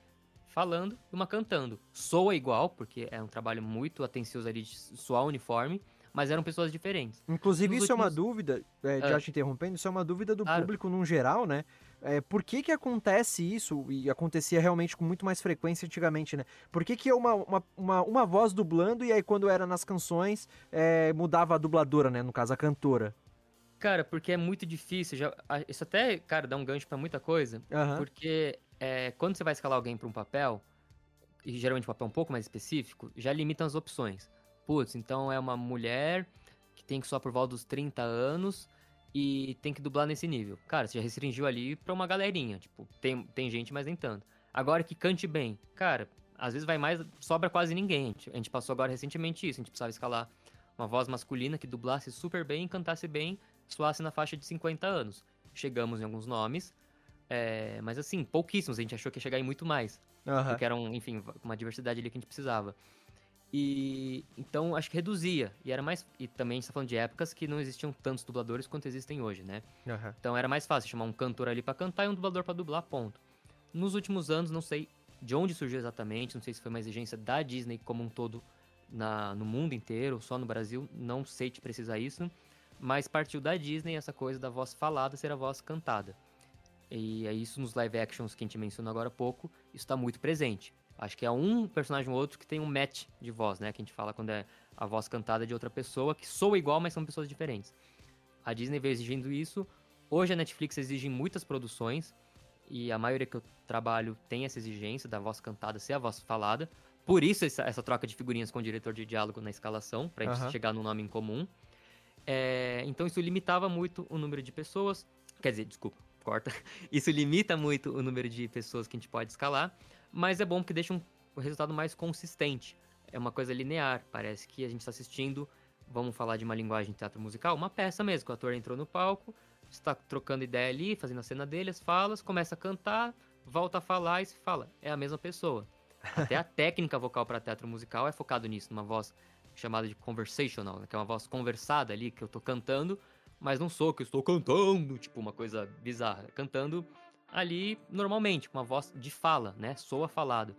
falando e uma cantando. Soa igual, porque é um trabalho muito atencioso ali de soar uniforme, mas eram pessoas diferentes. Inclusive, Nos isso é uma últimos- dúvida, é, Ah. já te interrompendo, isso é uma dúvida do Claro. público num geral, né? É, por que que acontece isso, e acontecia realmente com muito mais frequência antigamente, né? Por que que é uma, uma, uma, uma voz dublando e aí quando era nas canções é, mudava a dubladora, né? No caso, a cantora. Cara, porque é muito difícil. Já, isso até, cara, dá um gancho pra muita coisa. Aham. Porque é, quando você vai escalar alguém pra um papel, e geralmente um papel um pouco mais específico, já limitam as opções. Putz, então é uma mulher que tem que soar por volta dos 30 anos e tem que dublar nesse nível. Cara, você já restringiu ali pra uma galerinha. Tipo, tem, tem gente, mas nem tanto. Agora que cante bem. Cara, às vezes vai mais, sobra quase ninguém. A gente, a gente passou agora recentemente isso. A gente precisava escalar uma voz masculina que dublasse super bem, cantasse bem, soasse na faixa de 50 anos. Chegamos em alguns nomes, é, mas assim, pouquíssimos. A gente achou que ia chegar em muito mais. Aham. Porque era, um, enfim, uma diversidade ali que a gente precisava. E então acho que reduzia. E era mais. E também a gente tá falando de épocas que não existiam tantos dubladores quanto existem hoje, né? Aham. Então era mais fácil chamar um cantor ali pra cantar e um dublador pra dublar, ponto. Nos últimos anos, não sei de onde surgiu exatamente, não sei se foi uma exigência da Disney como um todo na, no mundo inteiro, só no Brasil, não sei te precisar isso. mas partiu da Disney essa coisa da voz falada ser a voz cantada. E é isso nos live actions que a gente mencionou agora há pouco, isso está muito presente. Acho que é um personagem ou outro que tem um match de voz, né? Que a gente fala quando é a voz cantada de outra pessoa, que soa igual, mas são pessoas diferentes. A Disney veio exigindo isso. Hoje a Netflix exige muitas produções, e a maioria que eu trabalho tem essa exigência da voz cantada ser a voz falada. Por isso essa, essa troca de figurinhas com o diretor de diálogo na escalação, pra gente Aham. chegar num nome em comum. É, então isso limitava muito o número de pessoas. Quer dizer, desculpa, corta. (laughs) Isso limita muito o número de pessoas que a gente pode escalar, mas é bom porque deixa um, resultado mais consistente. É uma coisa linear. Parece que a gente está assistindo, vamos falar de uma linguagem de teatro musical, uma peça mesmo, que o ator entrou no palco, está trocando ideia ali, fazendo a cena dele, as falas, começa a cantar, volta a falar e se fala. É a mesma pessoa. Até a (laughs) técnica vocal para teatro musical é focado nisso, numa voz chamada de conversational, né, que é uma voz conversada ali, que eu tô cantando, mas não sou que eu estou cantando, tipo uma coisa bizarra. Cantando ali normalmente, com uma voz de fala, né? Soa falado.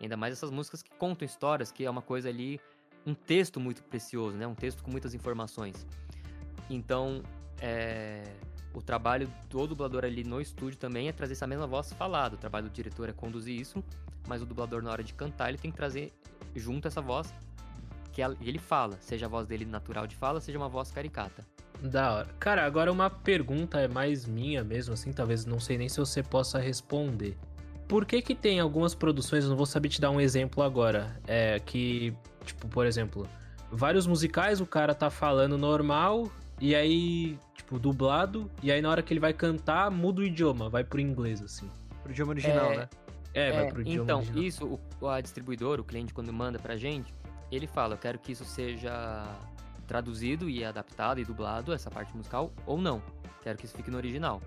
Ainda mais essas músicas que contam histórias, que é uma coisa ali, um texto muito precioso, né? Um texto com muitas informações. Então, é, o trabalho do dublador ali no estúdio também é trazer essa mesma voz falada. O trabalho do diretor é conduzir isso, mas o dublador na hora de cantar ele tem que trazer junto essa voz que ele fala, seja a voz dele natural de fala, seja uma voz caricata. Da hora. Cara, agora uma pergunta é mais minha mesmo, assim, talvez não sei nem se você possa responder. Por que que tem algumas produções, eu não vou saber te dar um exemplo agora, é que, tipo, por exemplo, vários musicais o cara tá falando normal e aí, tipo, dublado, e aí na hora que ele vai cantar, muda o idioma, vai pro inglês, assim. Pro idioma original, É, né? É, vai pro idioma então, original. isso, o, a distribuidor, o cliente, quando manda pra gente, ele fala, eu quero que isso seja traduzido e adaptado e dublado, essa parte musical, ou não. Quero que isso fique no original.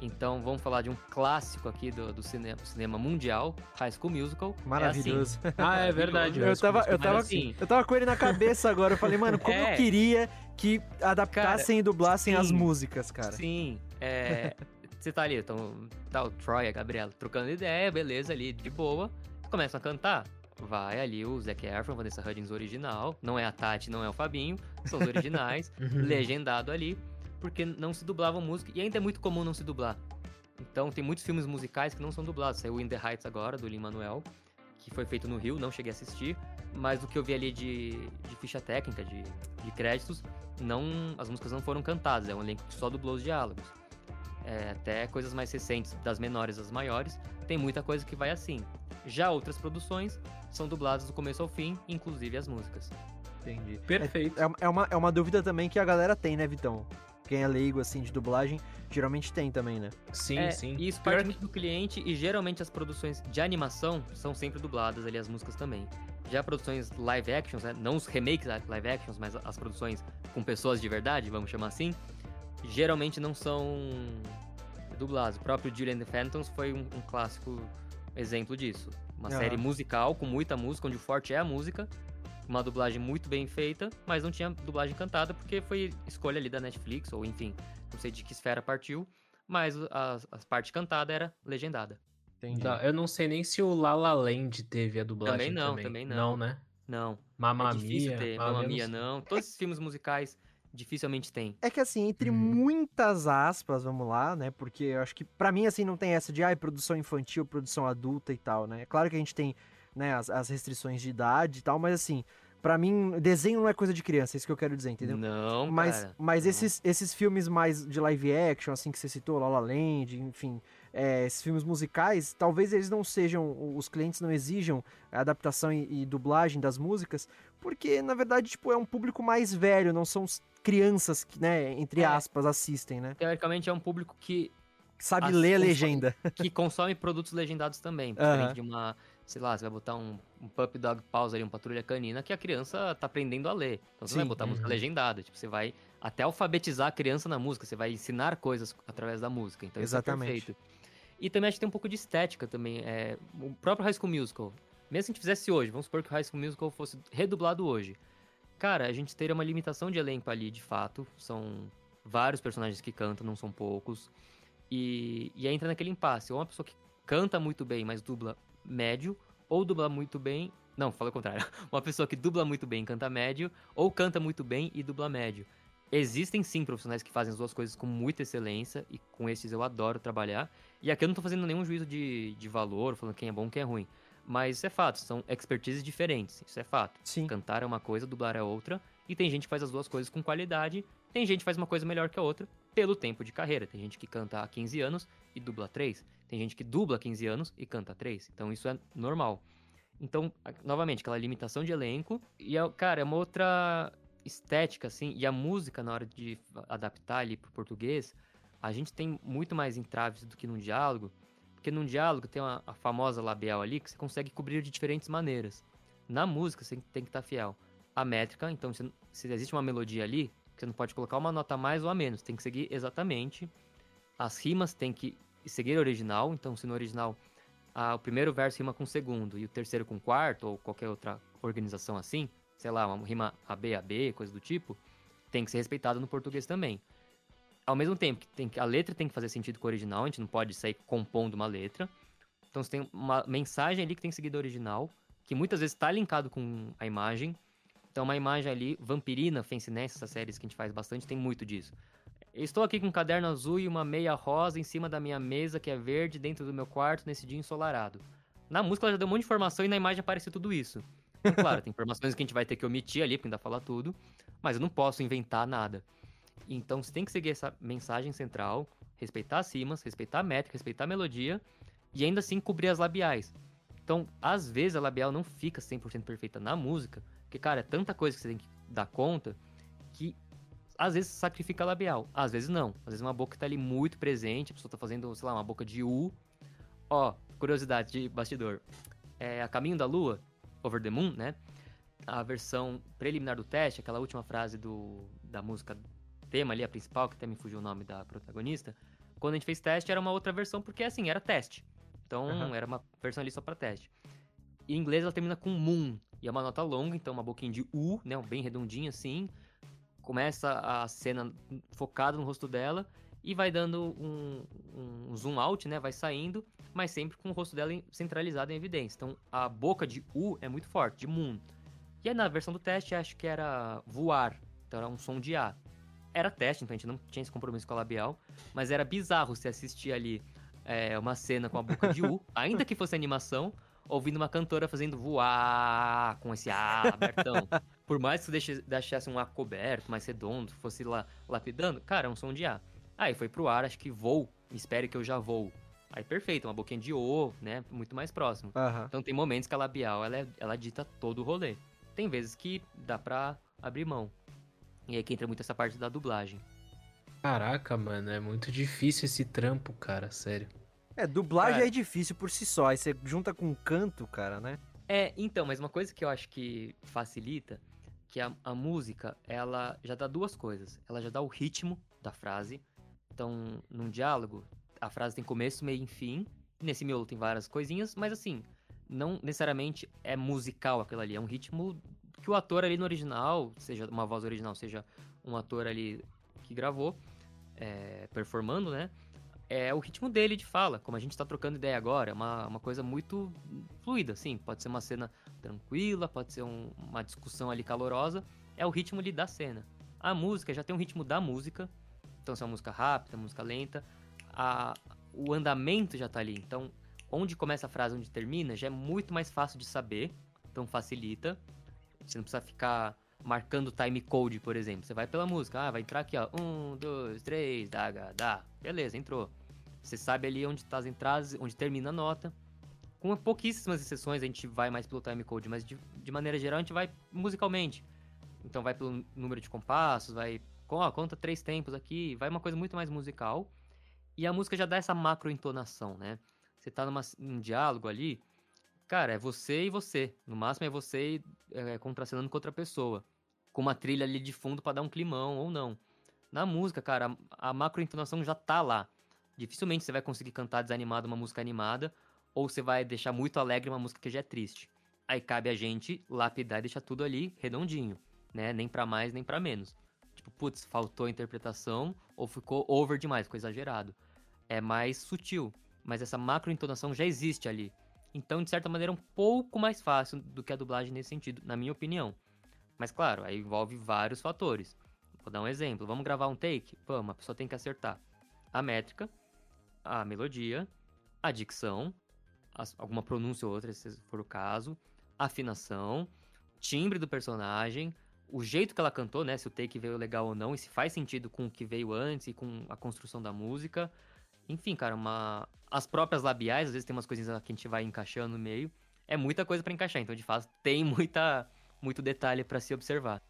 Então, vamos falar de um clássico aqui do, do cinema, cinema mundial, High School Musical. Maravilhoso. É assim, Ah, é verdade. Eu tava, eu, Mas tava, assim- eu tava com ele na cabeça agora. Eu falei, mano, como É. eu queria que adaptassem e dublassem as sim. músicas, cara. Sim, é, (laughs) você tá ali, então, tá o Troy e a Gabriela trocando ideia, beleza, ali, de boa. Começam a cantar. Vai ali o Zac Efron, Vanessa Hudgens original. Não é a Tati, não é o Fabinho. São os originais. (laughs) Uhum. legendado ali. Porque não se dublava música. E ainda é muito comum não se dublar. Então tem muitos filmes musicais que não são dublados. Saiu In The Heights agora, do Lin-Manuel. Que foi feito no Rio, não cheguei a assistir. Mas do que eu vi ali de, de ficha técnica, de, de créditos, não, as músicas não foram cantadas. É um elenco que só dublou os diálogos. É, até coisas mais recentes, das menores às maiores, tem muita coisa que vai assim. Já outras produções são dubladas do começo ao fim, inclusive as músicas. Entendi. Perfeito. É, é uma, é uma dúvida também que a galera tem, né, Vitão? Quem é leigo, assim, de dublagem, geralmente tem também, né? Sim, É, sim. E isso Pior parte muito do cliente e geralmente as produções de animação são sempre dubladas ali, as músicas também. Já produções live actions, né, não os remakes live actions, mas as produções com pessoas de verdade, vamos chamar assim, geralmente não são dubladas. O próprio Julian and the Phantoms foi um, um clássico exemplo disso. Uma Aham. série musical com muita música, onde o forte é a música, uma dublagem muito bem feita, mas não tinha dublagem cantada porque foi escolha ali da Netflix, ou enfim, não sei de que esfera partiu, mas a, a parte cantada era legendada. Entendi. Não, eu não sei nem se o La La Land teve a dublagem Também não, também. também não. Não, né? Não, Mamma é Mia. ter, Mamma Mamma Mia, não, todos esses filmes musicais dificilmente tem. É que assim, entre Uhum. muitas aspas, vamos lá, né? Porque eu acho que pra mim assim não tem essa de ah, produção infantil, produção adulta e tal, né? É claro que a gente tem, né, as, as restrições de idade e tal, mas assim, pra mim desenho não é coisa de criança, é isso que eu quero dizer, entendeu? Não, Mas, cara. mas não. esses, esses filmes mais de live action, assim, que você citou, La La Land, enfim, é, esses filmes musicais, talvez eles não sejam, os clientes não exijam a adaptação e, e dublagem das músicas, porque, na verdade, tipo, é um público mais velho, não são crianças que, né, entre É. aspas, assistem, né? Teoricamente é um público que, Sabe As- ler a legenda. (laughs) que consome produtos legendados também. Diferente de uma, sei lá, você vai botar um, um Pup Dog Pause ali, um Patrulha Canina, que a criança tá aprendendo a ler. Então você não vai Sim. botar música Uhum. legendada. Tipo, você vai até alfabetizar a criança na música, você vai ensinar coisas através da música. Então Exatamente. isso é perfeito. E também acho que tem um pouco de estética também. É, o próprio High School Musical. Mesmo se a gente fizesse hoje, vamos supor que o High School Musical fosse redublado hoje. Cara, a gente teria uma limitação de elenco ali, de fato. São vários personagens que cantam, não são poucos. E, e aí entra naquele impasse. Ou uma pessoa que canta muito bem, mas dubla médio, ou dubla muito bem. Não, fala o contrário. (laughs) Uma pessoa que dubla muito bem e canta médio, ou canta muito bem e dubla médio. Existem sim profissionais que fazem as duas coisas com muita excelência, e com esses eu adoro trabalhar. E aqui eu não tô fazendo nenhum juízo de, de valor, falando quem é bom quem é ruim. Mas isso é fato, são expertises diferentes, isso é fato. Sim. Cantar é uma coisa, dublar é outra. E tem gente que faz as duas coisas com qualidade, tem gente que faz uma coisa melhor que a outra pelo tempo de carreira. Tem gente que canta há 15 anos e dubla 3. Tem gente que dubla 15 anos e canta 3. Então isso é normal. Então, novamente, aquela limitação de elenco. E, é, cara, é uma outra estética, assim. E a música, na hora de adaptar ali pro português, a gente tem muito mais entraves do que num diálogo. Porque num diálogo tem uma, a famosa labial ali que você consegue cobrir de diferentes maneiras. Na música, você tem que estar tá fiel à métrica. Então, se, existe uma melodia ali, você não pode colocar uma nota a mais ou a menos. Tem que seguir exatamente. As rimas tem que seguir o original. Então, se no original o primeiro verso rima com o segundo e o terceiro com o quarto, ou qualquer outra organização assim, sei lá, uma rima AB, AB, coisa do tipo, tem que ser respeitado no português também. Ao mesmo tempo que, tem a letra tem que fazer sentido com o original, a gente não pode sair compondo uma letra. Então você tem uma mensagem ali que tem que seguir original, que muitas vezes está linkado com a imagem. Então uma imagem ali, Vampirina, Fancy Nest, essas séries que a gente faz bastante, tem muito disso. Estou aqui com um caderno azul e uma meia rosa em cima da minha mesa, que é verde, dentro do meu quarto, nesse dia ensolarado. Na música ela já deu um monte de informação e na imagem aparece tudo isso. Então, claro, tem informações que a gente vai ter que omitir ali, porque ainda fala tudo, mas eu não posso inventar nada. Então você tem que seguir essa mensagem central, respeitar as rimas, respeitar a métrica, respeitar a melodia e ainda assim cobrir as labiais. Então, às vezes a labial não fica 100% perfeita na música, porque, cara, é tanta coisa que você tem que dar conta que às vezes sacrifica labial, às vezes não. Às vezes uma boca tá ali muito presente, a pessoa tá fazendo, sei lá, uma boca de U. Ó, curiosidade de bastidor. É, a Caminho da Lua, Over the Moon, né? A versão preliminar do teste, aquela última frase do, da música tema ali, a principal, que até me fugiu o nome da protagonista. Quando a gente fez teste, era uma outra versão, porque assim, era teste. Então, uhum. era uma versão ali só pra teste. Em inglês, ela termina com moon, e é uma nota longa, então uma boquinha de U, né? Bem redondinha assim começa a cena focada no rosto dela e vai dando um, um, zoom out, né? Vai saindo, mas sempre com o rosto dela centralizado em evidência. Então a boca de U é muito forte, de Moon. E aí na versão do teste acho que era voar, então era um som de A. Era teste, então a gente não tinha esse compromisso com a labial, mas era bizarro você assistir ali é, uma cena com a boca de U, (laughs) ainda que fosse animação, ouvindo uma cantora fazendo voar com esse A abertão. Por mais que você deixasse um A coberto, mais redondo, fosse lá lapidando, cara, é um som de A. Aí foi pro ar, acho que vou, espere que eu já vou. Aí perfeito, uma boquinha de O, né? Muito mais próximo. Uhum. Então tem momentos que a labial ela, é, ela dita todo o rolê. Tem vezes que dá pra abrir mão. E aí que entra muito essa parte da dublagem. Caraca, mano, é muito difícil esse trampo, cara, sério. É, dublagem cara, é difícil por si só. Aí você junta com canto, cara, né? É, então, mas uma coisa que eu acho que facilita, que a, a música, ela já dá duas coisas. Ela já dá o ritmo da frase. Então, num diálogo, a frase tem começo, meio e fim. Nesse miolo tem várias coisinhas, mas assim, não necessariamente é musical aquilo ali. É um ritmo que o ator ali no original, seja uma voz original, seja um ator ali que gravou, é, performando, né? é o ritmo dele de fala, como a gente está trocando ideia agora, é uma, uma coisa muito fluida, assim, pode ser uma cena tranquila, pode ser um, uma discussão ali calorosa, é o ritmo ali da cena. A música já tem um ritmo da música, então se é uma música rápida, música lenta, a, o andamento já está ali, então onde começa a frase, onde termina, já é muito mais fácil de saber, então facilita, você não precisa ficar marcando time code, por exemplo. Você vai pela música, ah, vai entrar aqui, ó. Um, dois, três, dá, dá. Beleza, entrou. Você sabe ali onde está as entradas, onde termina a nota. Com pouquíssimas exceções a gente vai mais pelo timecode, mas de, de maneira geral a gente vai musicalmente. Então vai pelo número de compassos, vai. Conta três tempos aqui, vai uma coisa muito mais musical. E a música já dá essa macro entonação, né? Você tá numa, num diálogo ali, cara, é você e você. No máximo é você é, contracenando com outra pessoa. Com uma trilha ali de fundo para dar um climão ou não. Na música, cara, a, a macro entonação já tá lá. Dificilmente você vai conseguir cantar desanimado uma música animada, ou você vai deixar muito alegre uma música que já é triste. Aí cabe a gente lapidar e deixar tudo ali redondinho, né? Nem para mais, nem para menos. Tipo, putz, faltou a interpretação ou ficou over demais, ficou exagerado. É mais sutil, mas essa macro entonação já existe ali. Então, de certa maneira, é um pouco mais fácil do que a dublagem nesse sentido, na minha opinião. Mas claro, aí envolve vários fatores. Vou dar um exemplo. Vamos gravar um take? Vamos, a pessoa tem que acertar a métrica, a melodia, a dicção, alguma pronúncia ou outra, se for o caso, a afinação, timbre do personagem, o jeito que ela cantou, né? Se o take veio legal ou não, e se faz sentido com o que veio antes e com a construção da música. Enfim, cara, uma... as próprias labiais, às vezes tem umas coisinhas que a gente vai encaixando no meio. É muita coisa pra encaixar, então de fato tem muita, muito detalhe pra se observar.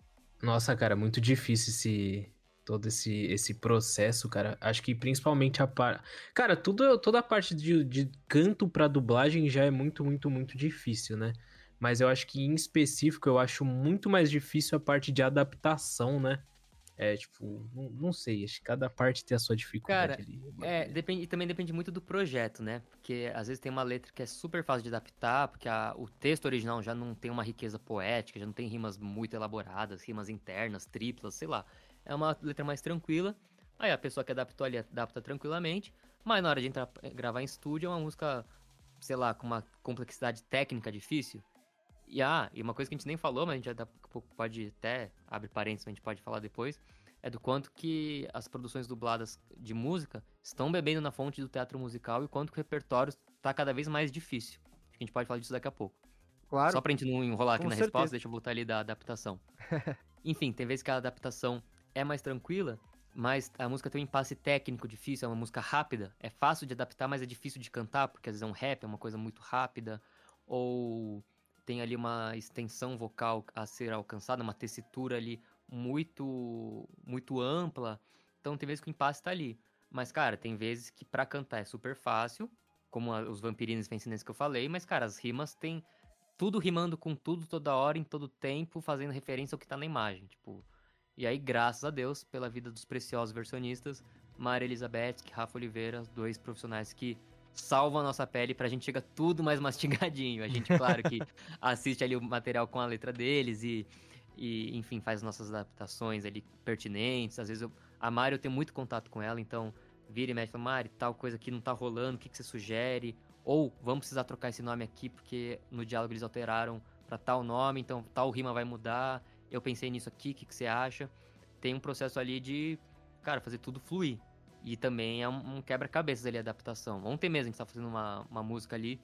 Nossa, cara, muito difícil esse todo esse, esse processo, cara. Acho que principalmente a parte. Cara, tudo, toda a parte de, de canto pra dublagem já é muito, muito, muito difícil, né? Mas eu acho que em específico eu acho muito mais difícil a parte de adaptação, né? É, tipo, não, não sei, acho que cada parte tem a sua dificuldade Cara, ali. É, depende, e também depende muito do projeto, né? Porque às vezes tem uma letra que é super fácil de adaptar, porque a- o texto original já não tem uma riqueza poética, já não tem rimas muito elaboradas, rimas internas, triplas, sei lá. É uma letra mais tranquila. Aí a pessoa que adaptou ali adapta tranquilamente, mas na hora de entrar gravar em estúdio é uma música, sei lá, com uma complexidade técnica difícil. E ah, e uma coisa que a gente nem falou, mas a gente já daqui a pouco pode até abre parênteses, a gente pode falar depois, é do quanto que as produções dubladas de música estão bebendo na fonte do teatro musical e quanto que o repertório está cada vez mais difícil. Acho que a gente pode falar disso daqui a pouco. Claro. Só pra gente não enrolar aqui Com na certeza. resposta, deixa eu voltar ali da adaptação. (laughs) Enfim, tem vezes que a adaptação é mais tranquila, mas a música tem um impasse técnico difícil, é uma música rápida. É fácil de adaptar, mas é difícil de cantar, porque às vezes é um rap, é uma coisa muito rápida. Ou tem ali uma extensão vocal a ser alcançada, uma tessitura ali muito, muito ampla. Então tem vezes que o impasse tá ali. Mas, cara, tem vezes que pra cantar é super fácil, como a- os vampirinos fencinenses que eu falei, mas, cara, as rimas tem tudo rimando com tudo toda hora, em todo tempo, fazendo referência ao que tá na imagem, tipo. E aí, graças a Deus, pela vida dos preciosos versionistas, Maria Elizabeth e Rafa Oliveira, dois profissionais que salvam a nossa pele pra gente chegar tudo mais (laughs) mastigadinho. A gente, claro, que assiste ali o material com a letra deles e, e enfim, faz nossas adaptações ali pertinentes. Às vezes eu, a Mari eu tenho muito contato com ela, então vira e mexe e fala, Mari, tal coisa aqui não tá rolando, o que, que você sugere? Ou vamos precisar trocar esse nome aqui porque no diálogo eles alteraram pra tal nome, então tal rima vai mudar. Eu pensei nisso aqui, o que, que você acha? Tem um processo ali de, cara, fazer tudo fluir. E também é um, quebra-cabeças ali a adaptação. Ontem mesmo a gente tava fazendo uma, uma música ali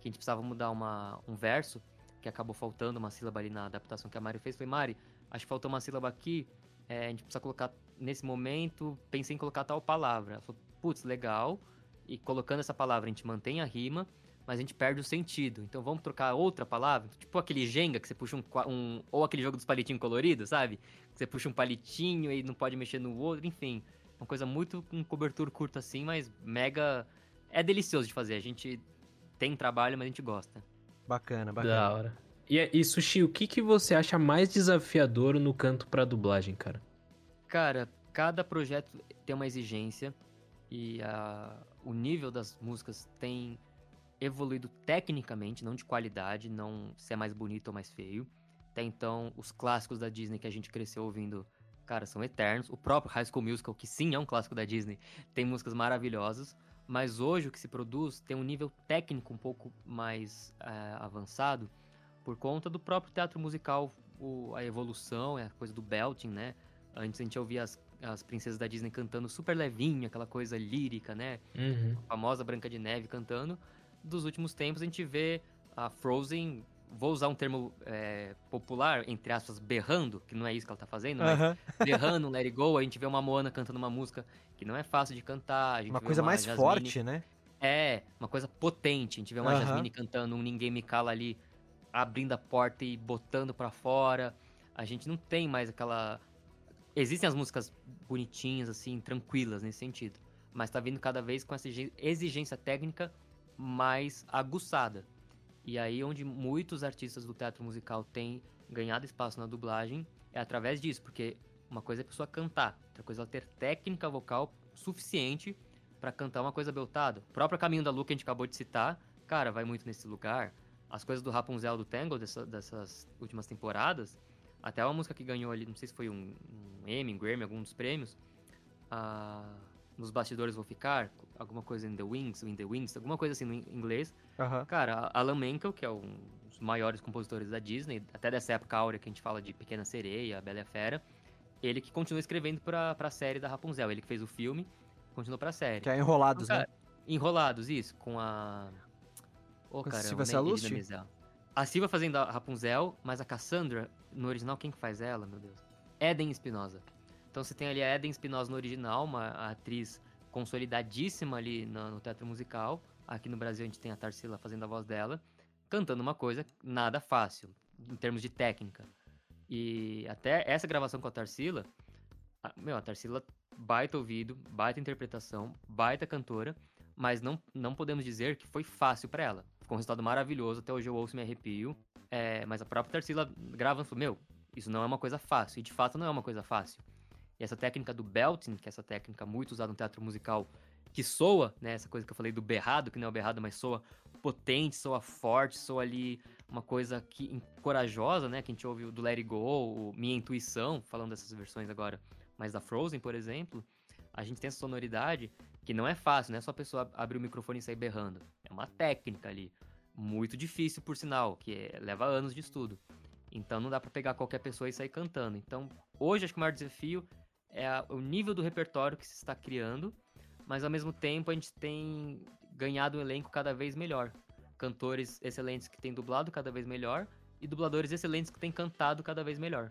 que a gente precisava mudar uma, um verso, que acabou faltando uma sílaba ali na adaptação que a Mari fez. Falei, Mari, acho que faltou uma sílaba aqui, é, a gente precisa colocar nesse momento, pensei em colocar tal palavra. Ela falou, putz, legal. E colocando essa palavra a gente mantém a rima, mas a gente perde o sentido. Então vamos trocar outra palavra? Tipo aquele Jenga que você puxa um, um. Ou aquele jogo dos palitinhos coloridos, sabe? Que você puxa um palitinho e não pode mexer no outro, enfim. Uma coisa muito com cobertura curta assim, mas mega. É delicioso de fazer. A gente tem trabalho, mas a gente gosta. Bacana, bacana. Da hora. E, e Sushi, o que, que você acha mais desafiador no canto pra dublagem, cara? Cara, cada projeto tem uma exigência e a- o nível das músicas tem evoluído tecnicamente, não de qualidade, não se é mais bonito ou mais feio. Até então, os clássicos da Disney que a gente cresceu ouvindo, cara, são eternos. O próprio High School Musical, que sim é um clássico da Disney, tem músicas maravilhosas. Mas hoje o que se produz tem um nível técnico um pouco mais eh, avançado por conta do próprio teatro musical, o- a evolução, é a coisa do belting, né? Antes a gente ouvia as, as princesas da Disney cantando super levinho, aquela coisa lírica, né? Uhum. A famosa Branca de Neve cantando. Dos últimos tempos a gente vê a Frozen, vou usar um termo é, popular, entre aspas, berrando, que não é isso que ela tá fazendo, mas Aham. berrando, Let It Go, a gente vê uma Moana cantando uma música que não é fácil de cantar. Uma coisa mais Jasmine- forte, né? É, uma coisa potente. A gente vê uma Aham. Jasmine cantando um Ninguém Me Cala ali, abrindo a porta e botando pra fora. A gente não tem mais aquela. Existem as músicas bonitinhas, assim, tranquilas nesse sentido. Mas tá vindo cada vez com essa exigência técnica mais aguçada. E aí, onde muitos artistas do teatro musical têm ganhado espaço na dublagem, é através disso, porque uma coisa é a pessoa cantar, outra coisa é ela ter técnica vocal suficiente pra cantar uma coisa beltada. O próprio Caminho da Lua que a gente acabou de citar, cara, vai muito nesse lugar. As coisas do Rapunzel do Tangle dessa- dessas últimas temporadas, até uma música que ganhou ali, não sei se foi um, um Emmy, um Grammy, algum dos prêmios, nos bastidores vou ficar, alguma coisa in the wings, in the wings, alguma coisa assim no in- inglês. Cara, Alan Menkel, que é um dos maiores compositores da Disney, até dessa época áurea que a gente fala de Pequena Sereia, Bela e a Fera, ele que continua escrevendo pra, pra série da Rapunzel. Ele que fez o filme, continuou pra série. Que é Enrolados, Então, né? cara, Enrolados, isso, com a. Ô, Com a caramba? Lady Damisel. A Silva fazendo a Rapunzel, mas a Cassandra, no original, quem que faz ela, meu Deus? Eden Espinosa. Então você tem ali a Eden Espinosa no original, uma atriz consolidadíssima ali no, no teatro musical. Aqui no Brasil a gente tem a Tarsila fazendo a voz dela, cantando uma coisa nada fácil, em termos de técnica. E até essa gravação com a Tarsila, a- meu, a Tarsila, baita ouvido, baita interpretação, baita cantora, mas não, não podemos dizer que foi fácil pra ela. Ficou um resultado maravilhoso, até hoje eu ouço e me arrepio. É, mas a própria Tarsila gravando falou, meu, isso não é uma coisa fácil, e de fato não é uma coisa fácil. E essa técnica do belting, que é essa técnica muito usada no teatro musical, que soa, né, essa coisa que eu falei do berrado, que não é o berrado, mas soa potente, soa forte, soa ali uma coisa que corajosa, né, que a gente ouve do Let It Go, Minha Intuição, falando dessas versões agora, mas da Frozen, por exemplo, a gente tem essa sonoridade que não é fácil, não é só a pessoa abrir o microfone e sair berrando. É uma técnica ali, muito difícil por sinal, que é- leva anos de estudo. Então não dá pra pegar qualquer pessoa e sair cantando. Então, hoje acho que o maior desafio é o nível do repertório que se está criando, mas ao mesmo tempo a gente tem ganhado um elenco cada vez melhor. Cantores excelentes que têm dublado cada vez melhor e dubladores excelentes que têm cantado cada vez melhor.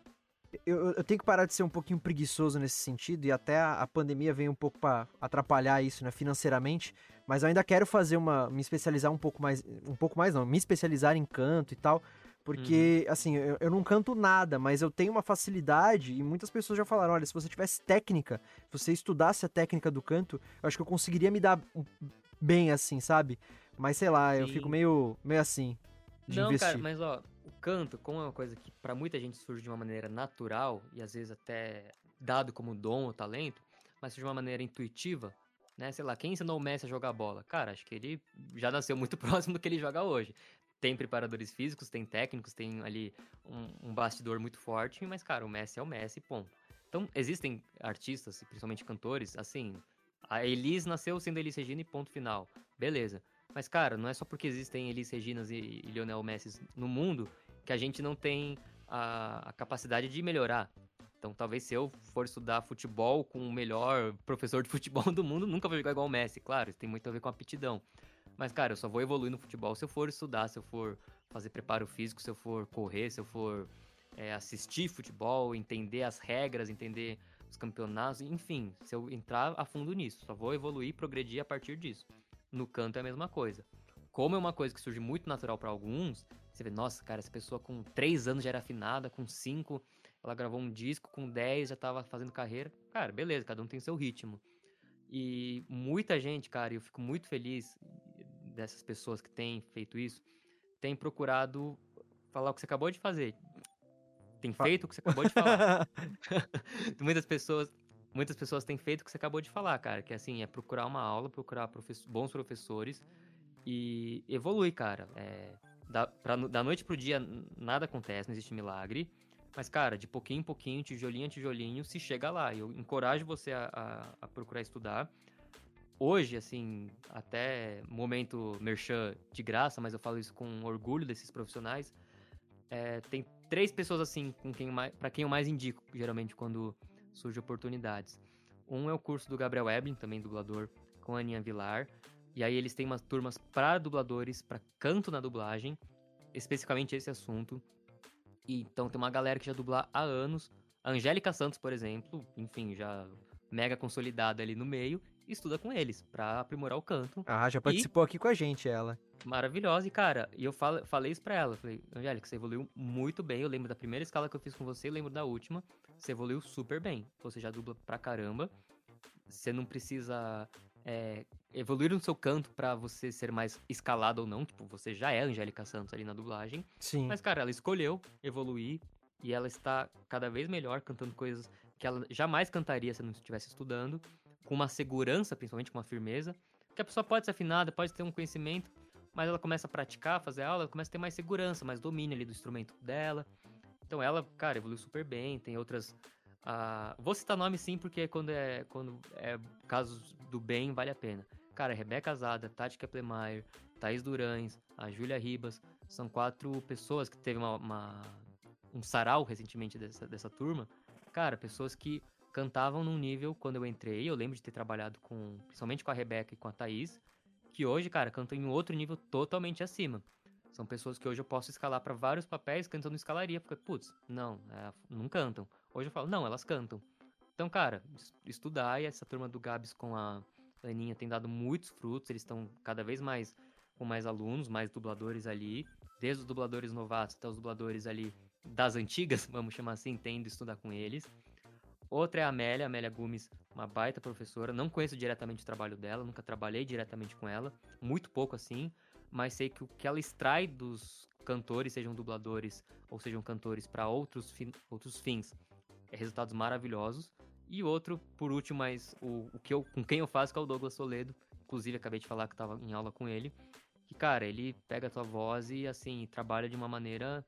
Eu, eu tenho que parar de ser um pouquinho preguiçoso nesse sentido, e até a, a pandemia veio um pouco pra atrapalhar isso, né, financeiramente. Mas eu ainda quero fazer uma. me especializar um pouco mais. Um pouco mais não, me especializar em canto e tal. Porque, assim, eu, eu não canto nada, mas eu tenho uma facilidade, e muitas pessoas já falaram: olha, se você tivesse técnica, se você estudasse a técnica do canto, eu acho que eu conseguiria me dar bem assim, sabe? Mas sei lá, eu Sim. fico meio, meio assim. De Não, investir. cara, mas ó, o canto, como é uma coisa que pra muita gente surge de uma maneira natural e às vezes até dado como dom ou talento, mas surge de uma maneira intuitiva, né? Sei lá, quem ensinou o Messi a jogar bola? Cara, acho que ele já nasceu muito (laughs) próximo do que ele joga hoje. Tem preparadores físicos, tem técnicos, tem ali um, um bastidor muito forte, mas, cara, o Messi é o Messi, ponto. Então, existem artistas, principalmente cantores, assim, a Elis nasceu sendo Elis Regina e ponto final. Beleza. Mas, cara, não é só porque existem Elis Reginas e, e Lionel Messi no mundo que a gente não tem a, a capacidade de melhorar. Então, talvez se eu for estudar futebol com o melhor professor de futebol do mundo, nunca vou jogar igual o Messi, claro, isso tem muito a ver com aptidão. Mas, cara, eu só vou evoluir no futebol se eu for estudar, se eu for fazer preparo físico, se eu for correr, se eu for é, assistir futebol, entender as regras, entender os campeonatos, enfim, se eu entrar a fundo nisso, só vou evoluir e progredir a partir disso. No canto é a mesma coisa. Como é uma coisa que surge muito natural para alguns, você vê, nossa, cara, essa pessoa com 3 anos já era afinada, com 5 ela gravou um disco, com 10 já tava fazendo carreira. Cara, beleza, cada um tem seu ritmo. E muita gente, cara, eu fico muito feliz dessas pessoas que têm feito isso, tem procurado falar o que você acabou de fazer. Tem Fa- feito o que você acabou de falar. (laughs) (laughs) muitas pessoas muitas pessoas têm feito o que você acabou de falar, cara, que assim, é procurar uma aula, procurar profes- bons professores e evoluir, cara. É, da, pra da noite pro dia nada acontece, não existe milagre. Mas, cara, de pouquinho em pouquinho, tijolinho a tijolinho, se chega lá. Eu encorajo você a, a- a procurar estudar. Hoje, assim, até momento merchan de graça, mas eu falo isso com orgulho desses profissionais. é, tem três pessoas assim com quem para quem eu mais indico, geralmente, quando surgem oportunidades. Um é o curso do Gabriel Eblin, também dublador, com a Aninha Vilar. E aí eles têm umas turmas para dubladores, para canto na dublagem, especificamente esse assunto. E então tem uma galera que já dubla há anos. A Angélica Santos, por exemplo, enfim, já mega consolidada ali no meio, estuda com eles para aprimorar o canto. Ah, já participou aqui com a gente, ela. Maravilhosa. E, cara, e eu falo, falei isso pra ela. Falei, Angélica, você evoluiu muito bem. Eu lembro da primeira escala que eu fiz com você, eu lembro da última. Você evoluiu super bem. Você já dubla pra caramba. Você não precisa é, evoluir no seu canto pra você ser mais escalado ou não. Tipo, você já é Angélica Santos ali na dublagem. Sim. Mas, cara, ela escolheu evoluir e ela está cada vez melhor cantando coisas que ela jamais cantaria se não estivesse estudando, com uma segurança, principalmente com uma firmeza. Que a pessoa pode ser afinada, pode ter um conhecimento, mas ela começa a praticar, fazer aula, ela começa a ter mais segurança, mais domínio ali do instrumento dela. Então ela, cara, evoluiu super bem, tem outras. ah, vou citar nome sim, porque quando é, quando é casos do bem, vale a pena. Cara, Rebeca Azada, Tati Keplemeyer, Thaís Durães, a Júlia Ribas, são quatro pessoas que teve uma, uma- um sarau recentemente dessa, dessa turma. cara, pessoas que cantavam num nível quando eu entrei. Eu lembro de ter trabalhado com, principalmente com a Rebeca e com a Thaís, que hoje, cara, cantam em outro nível totalmente acima. São pessoas que hoje eu posso escalar para vários papéis não escalaria, porque, putz, não, é, não cantam. Hoje eu falo, não, elas cantam. Então, cara, estudar e essa turma do Gabs com a Aninha tem dado muitos frutos, eles estão cada vez mais com mais alunos, mais dubladores ali, desde os dubladores novatos até os dubladores ali das antigas, (laughs) vamos chamar assim, tendo estudar com eles. Outra é a Amélia, Amélia Gomes, uma baita professora. Não conheço diretamente o trabalho dela, nunca trabalhei diretamente com ela, muito pouco assim, mas sei que o que ela extrai dos cantores, sejam dubladores ou sejam cantores para outros, outros fins, é resultados maravilhosos. E outro, por último, mas o, o que eu, com quem eu faço, que é o Douglas Soledo. Inclusive, acabei de falar que estava em aula com ele. Que, cara, ele pega a tua voz e, assim, trabalha de uma maneira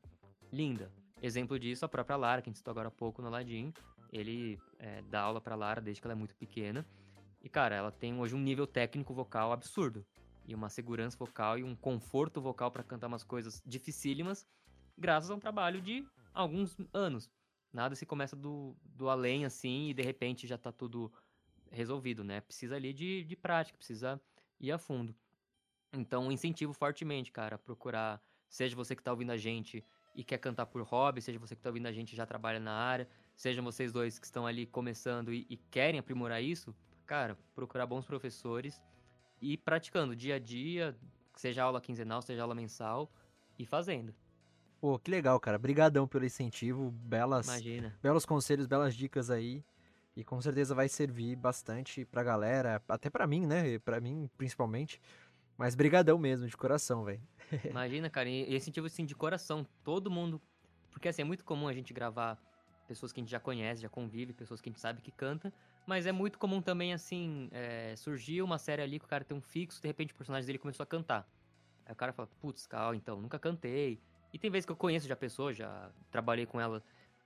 linda. Exemplo disso, a própria Lara, que a gente citou agora há pouco no Aladdin. Ele é, dá aula pra Lara desde que ela é muito pequena. E, cara, ela tem hoje um nível técnico vocal absurdo. E uma segurança vocal e um conforto vocal para cantar umas coisas dificílimas, graças a um trabalho de alguns anos. Nada se começa do, do além assim e de repente já tá tudo resolvido, né? Precisa ali de, de prática, precisa ir a fundo. Então, incentivo fortemente, cara, a procurar, seja você que tá ouvindo a gente e quer cantar por hobby, seja você que tá ouvindo a gente e já trabalha na área, sejam vocês dois que estão ali começando e, e querem aprimorar isso, cara, procurar bons professores e ir praticando dia a dia, seja aula quinzenal, seja aula mensal, e fazendo. Pô, que legal, cara. Brigadão pelo incentivo, belas, Imagina. belos conselhos, belas dicas aí. E com certeza vai servir bastante pra galera, até pra mim, né? Pra mim, principalmente. Mas brigadão mesmo, de coração, velho. (laughs) Imagina, cara, e incentivo assim de coração, todo mundo. Porque assim, é muito comum a gente gravar pessoas que a gente já conhece, já convive, pessoas que a gente sabe que canta, mas é muito comum também, assim, é, surgir uma série ali que o cara tem um fixo, de repente o personagem dele começou a cantar. Aí o cara fala, putz, cal, então, nunca cantei. E tem vezes que eu conheço já a pessoa, já trabalhei com ela,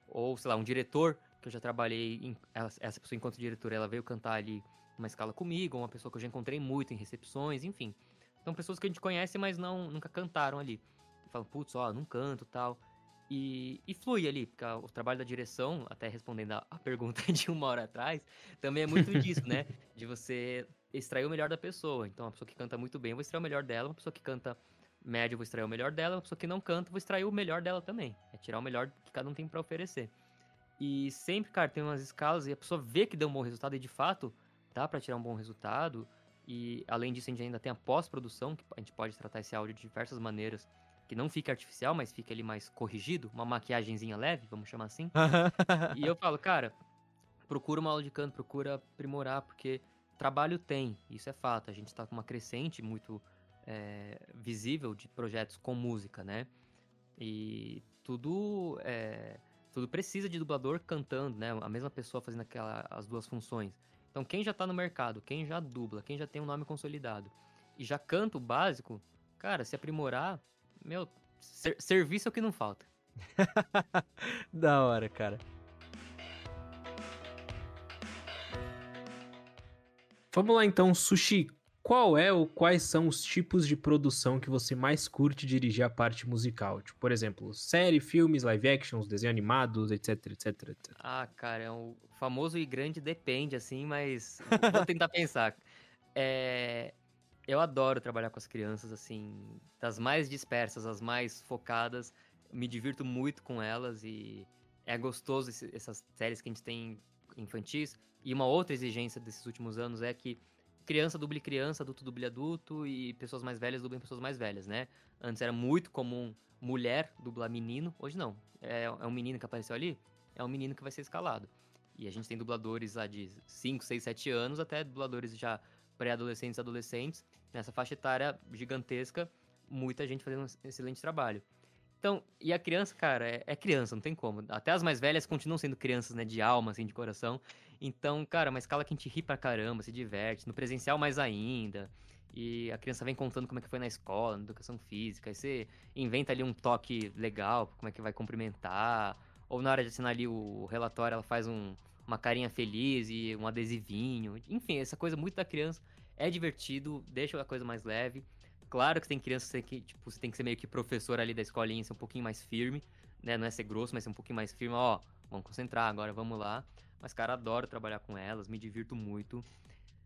ou sei lá, um diretor, que eu já trabalhei, em, essa pessoa enquanto diretora, ela veio cantar ali uma escala comigo, uma pessoa que eu já encontrei muito em recepções, enfim. São pessoas que a gente conhece, mas não nunca cantaram ali. Falam, putz, ó, não canto tal. E, e flui ali, porque o trabalho da direção, até respondendo a, a pergunta (laughs) de uma hora atrás, também é muito disso, né? (laughs) De você extrair o melhor da pessoa. Então, uma pessoa que canta muito bem, eu vou extrair o melhor dela. Uma pessoa que canta médio, eu vou extrair o melhor dela. Uma pessoa que não canta, eu vou extrair o melhor dela também. É tirar o melhor que cada um tem para oferecer. E sempre, cara, tem umas escalas e a pessoa vê que deu um bom resultado e de fato dá para tirar um bom resultado. E além disso, a gente ainda tem a pós-produção, que a gente pode tratar esse áudio de diversas maneiras, que não fica artificial, mas fica ali mais corrigido, uma maquiagemzinha leve, vamos chamar assim. (laughs) e eu falo, cara, procura uma aula de canto, procura aprimorar, porque trabalho tem, isso é fato. A gente está com uma crescente muito é, visível de projetos com música, né? E tudo é, tudo precisa de dublador cantando, né? A mesma pessoa fazendo aquela, as duas funções. Então, quem já tá no mercado, quem já dubla, quem já tem um nome consolidado e já canta o básico, cara, se aprimorar, meu, ser, serviço é o que não falta. (laughs) da hora, cara. Vamos lá então, Sushi. Qual é ou quais são os tipos de produção que você mais curte dirigir a parte musical? Tipo, por exemplo, série, filmes, live actions, desenhos animados, etc, etc, etc. Ah, cara, é um famoso e grande depende, assim, mas vou tentar (laughs) pensar. É... Eu adoro trabalhar com as crianças, assim, das mais dispersas, as mais focadas. Me divirto muito com elas e é gostoso esse, essas séries que a gente tem infantis. E uma outra exigência desses últimos anos é que criança duble criança, adulto duble adulto e pessoas mais velhas dublem pessoas mais velhas, né? Antes era muito comum mulher dublar menino, hoje não. É, é um menino que apareceu ali, é um menino que vai ser escalado. E a gente tem dubladores lá de 5, 6, 7 anos, até dubladores já pré-adolescentes adolescentes. Nessa faixa etária gigantesca, muita gente fazendo um excelente trabalho. Então, e a criança, cara, é, é, criança, não tem como. Até as mais velhas continuam sendo crianças, né, de alma, assim, de coração. Então, cara, uma escala que a gente ri pra caramba, se diverte, no presencial mais ainda. E a criança vem contando como é que foi na escola, na educação física. Aí você inventa ali um toque legal, como é que vai cumprimentar. Ou na hora de assinar ali o relatório, ela faz um, uma carinha feliz e um adesivinho. Enfim, essa coisa muito da criança. É divertido, deixa a coisa mais leve. Claro que tem crianças que, tipo, você tem que ser meio que professor ali da escolinha, ser um pouquinho mais firme, né? Não é ser grosso, mas ser um pouquinho mais firme, ó, vamos concentrar agora, vamos lá. Mas, cara, adoro trabalhar com elas, me divirto muito.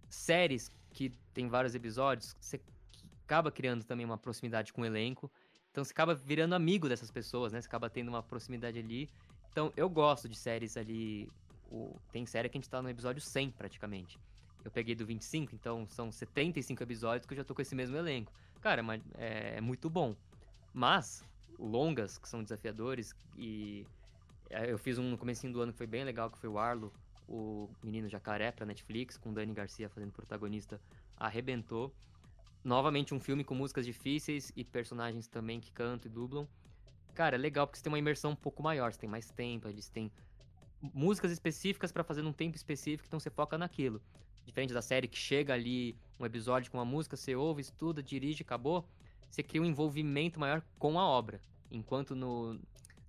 Séries que tem vários episódios, você acaba criando também uma proximidade com o elenco. Então você acaba virando amigo dessas pessoas, né? Você acaba tendo uma proximidade ali. Então eu gosto de séries ali. O... Tem série que a gente tá no episódio 100 praticamente. Eu peguei do 25, então são 75 episódios que eu já tô com esse mesmo elenco. Cara, é, é muito bom. Mas, longas, que são desafiadores, e é, eu fiz um no começo do ano que foi bem legal, que foi o Arlo, o menino jacaré pra Netflix, com Dani Garcia fazendo protagonista, arrebentou. Novamente um filme com músicas difíceis e personagens também que cantam e dublam. Cara, é legal porque você tem uma imersão um pouco maior, você tem mais tempo, eles têm músicas específicas para fazer num tempo específico, então você foca naquilo. Diferente da série que chega ali um episódio com uma música, você ouve, estuda, dirige, acabou. Você cria um envolvimento maior com a obra. Enquanto no,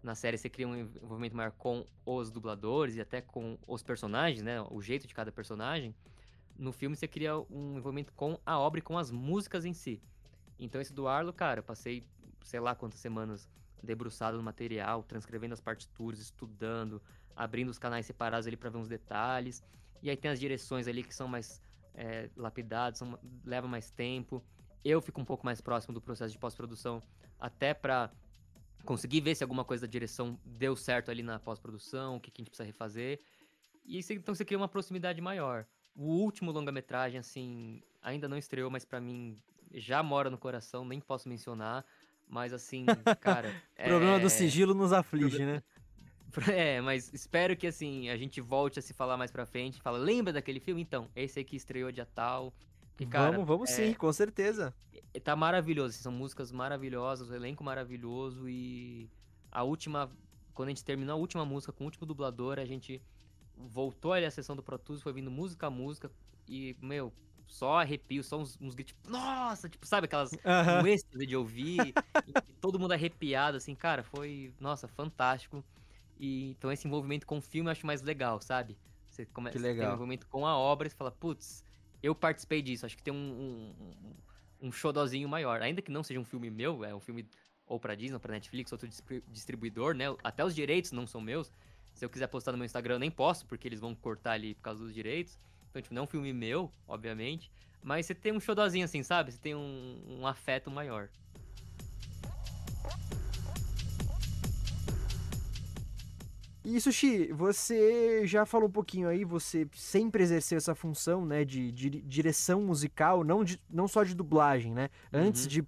na série você cria um envolvimento maior com os dubladores e até com os personagens, né? O jeito de cada personagem no filme você cria um envolvimento com a obra e com as músicas em si. Então esse do Arlo, cara, eu passei sei lá quantas semanas debruçado no material, transcrevendo as partituras, estudando, abrindo os canais separados ali para ver uns detalhes. E aí tem as direções ali que são mais é, lapidadas, são, leva mais tempo. Eu fico um pouco mais próximo do processo de pós-produção, até para conseguir ver se alguma coisa da direção deu certo ali na pós-produção, o que, que a gente precisa refazer. E então você cria uma proximidade maior. O último longa-metragem, assim, ainda não estreou, mas para mim já mora no coração, nem posso mencionar. Mas assim, (laughs) cara. o problema é... do sigilo nos aflige, né? (laughs) É, mas espero que assim, a gente volte a se falar mais pra frente. Fala, lembra daquele filme? Então, esse aqui estreou dia tal. E, cara, vamos, vamos é... sim, com certeza. Tá maravilhoso, assim, são músicas maravilhosas, o elenco maravilhoso e a última. Quando a gente terminou a última música com o último dublador, a gente voltou ali a sessão do Pro Tools, foi vindo música a música e, meu, só arrepio, só uns, uns gritos, tipo, nossa, tipo, sabe aquelas uhum. de ouvir, (laughs) todo mundo arrepiado, assim, cara, foi, nossa, fantástico. E então esse envolvimento com o filme eu acho mais legal, sabe? Você começa a ter um envolvimento com a obra e você fala, putz, eu participei disso, acho que tem um, um, um, um showzinho maior. Ainda que não seja um filme meu, é um filme ou pra Disney, ou pra Netflix, outro distribuidor, né? Até os direitos não são meus. Se eu quiser postar no meu Instagram, eu nem posso, porque eles vão cortar ali por causa dos direitos. Então, tipo, não é um filme meu, obviamente. Mas você tem um showzinho assim, sabe? Você tem um, um afeto maior. E Sushi, você já falou um pouquinho aí, você sempre exerceu essa função, né, de, de direção musical, não, de, não só de dublagem, né? Uhum. Antes de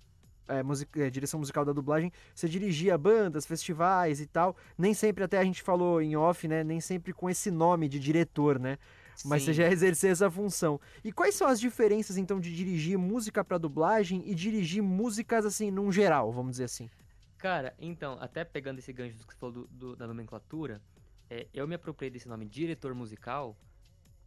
é, music, é, direção musical da dublagem, você dirigia bandas, festivais e tal. Nem sempre, até a gente falou em off, né? Nem sempre com esse nome de diretor, né? Mas Sim. você já (laughs) exerceu essa função. E quais são as diferenças, então, de dirigir música para dublagem e dirigir músicas, assim, num geral, vamos dizer assim? Cara, então, até pegando esse gancho que você falou do, do, da nomenclatura, é, eu me apropriei desse nome diretor musical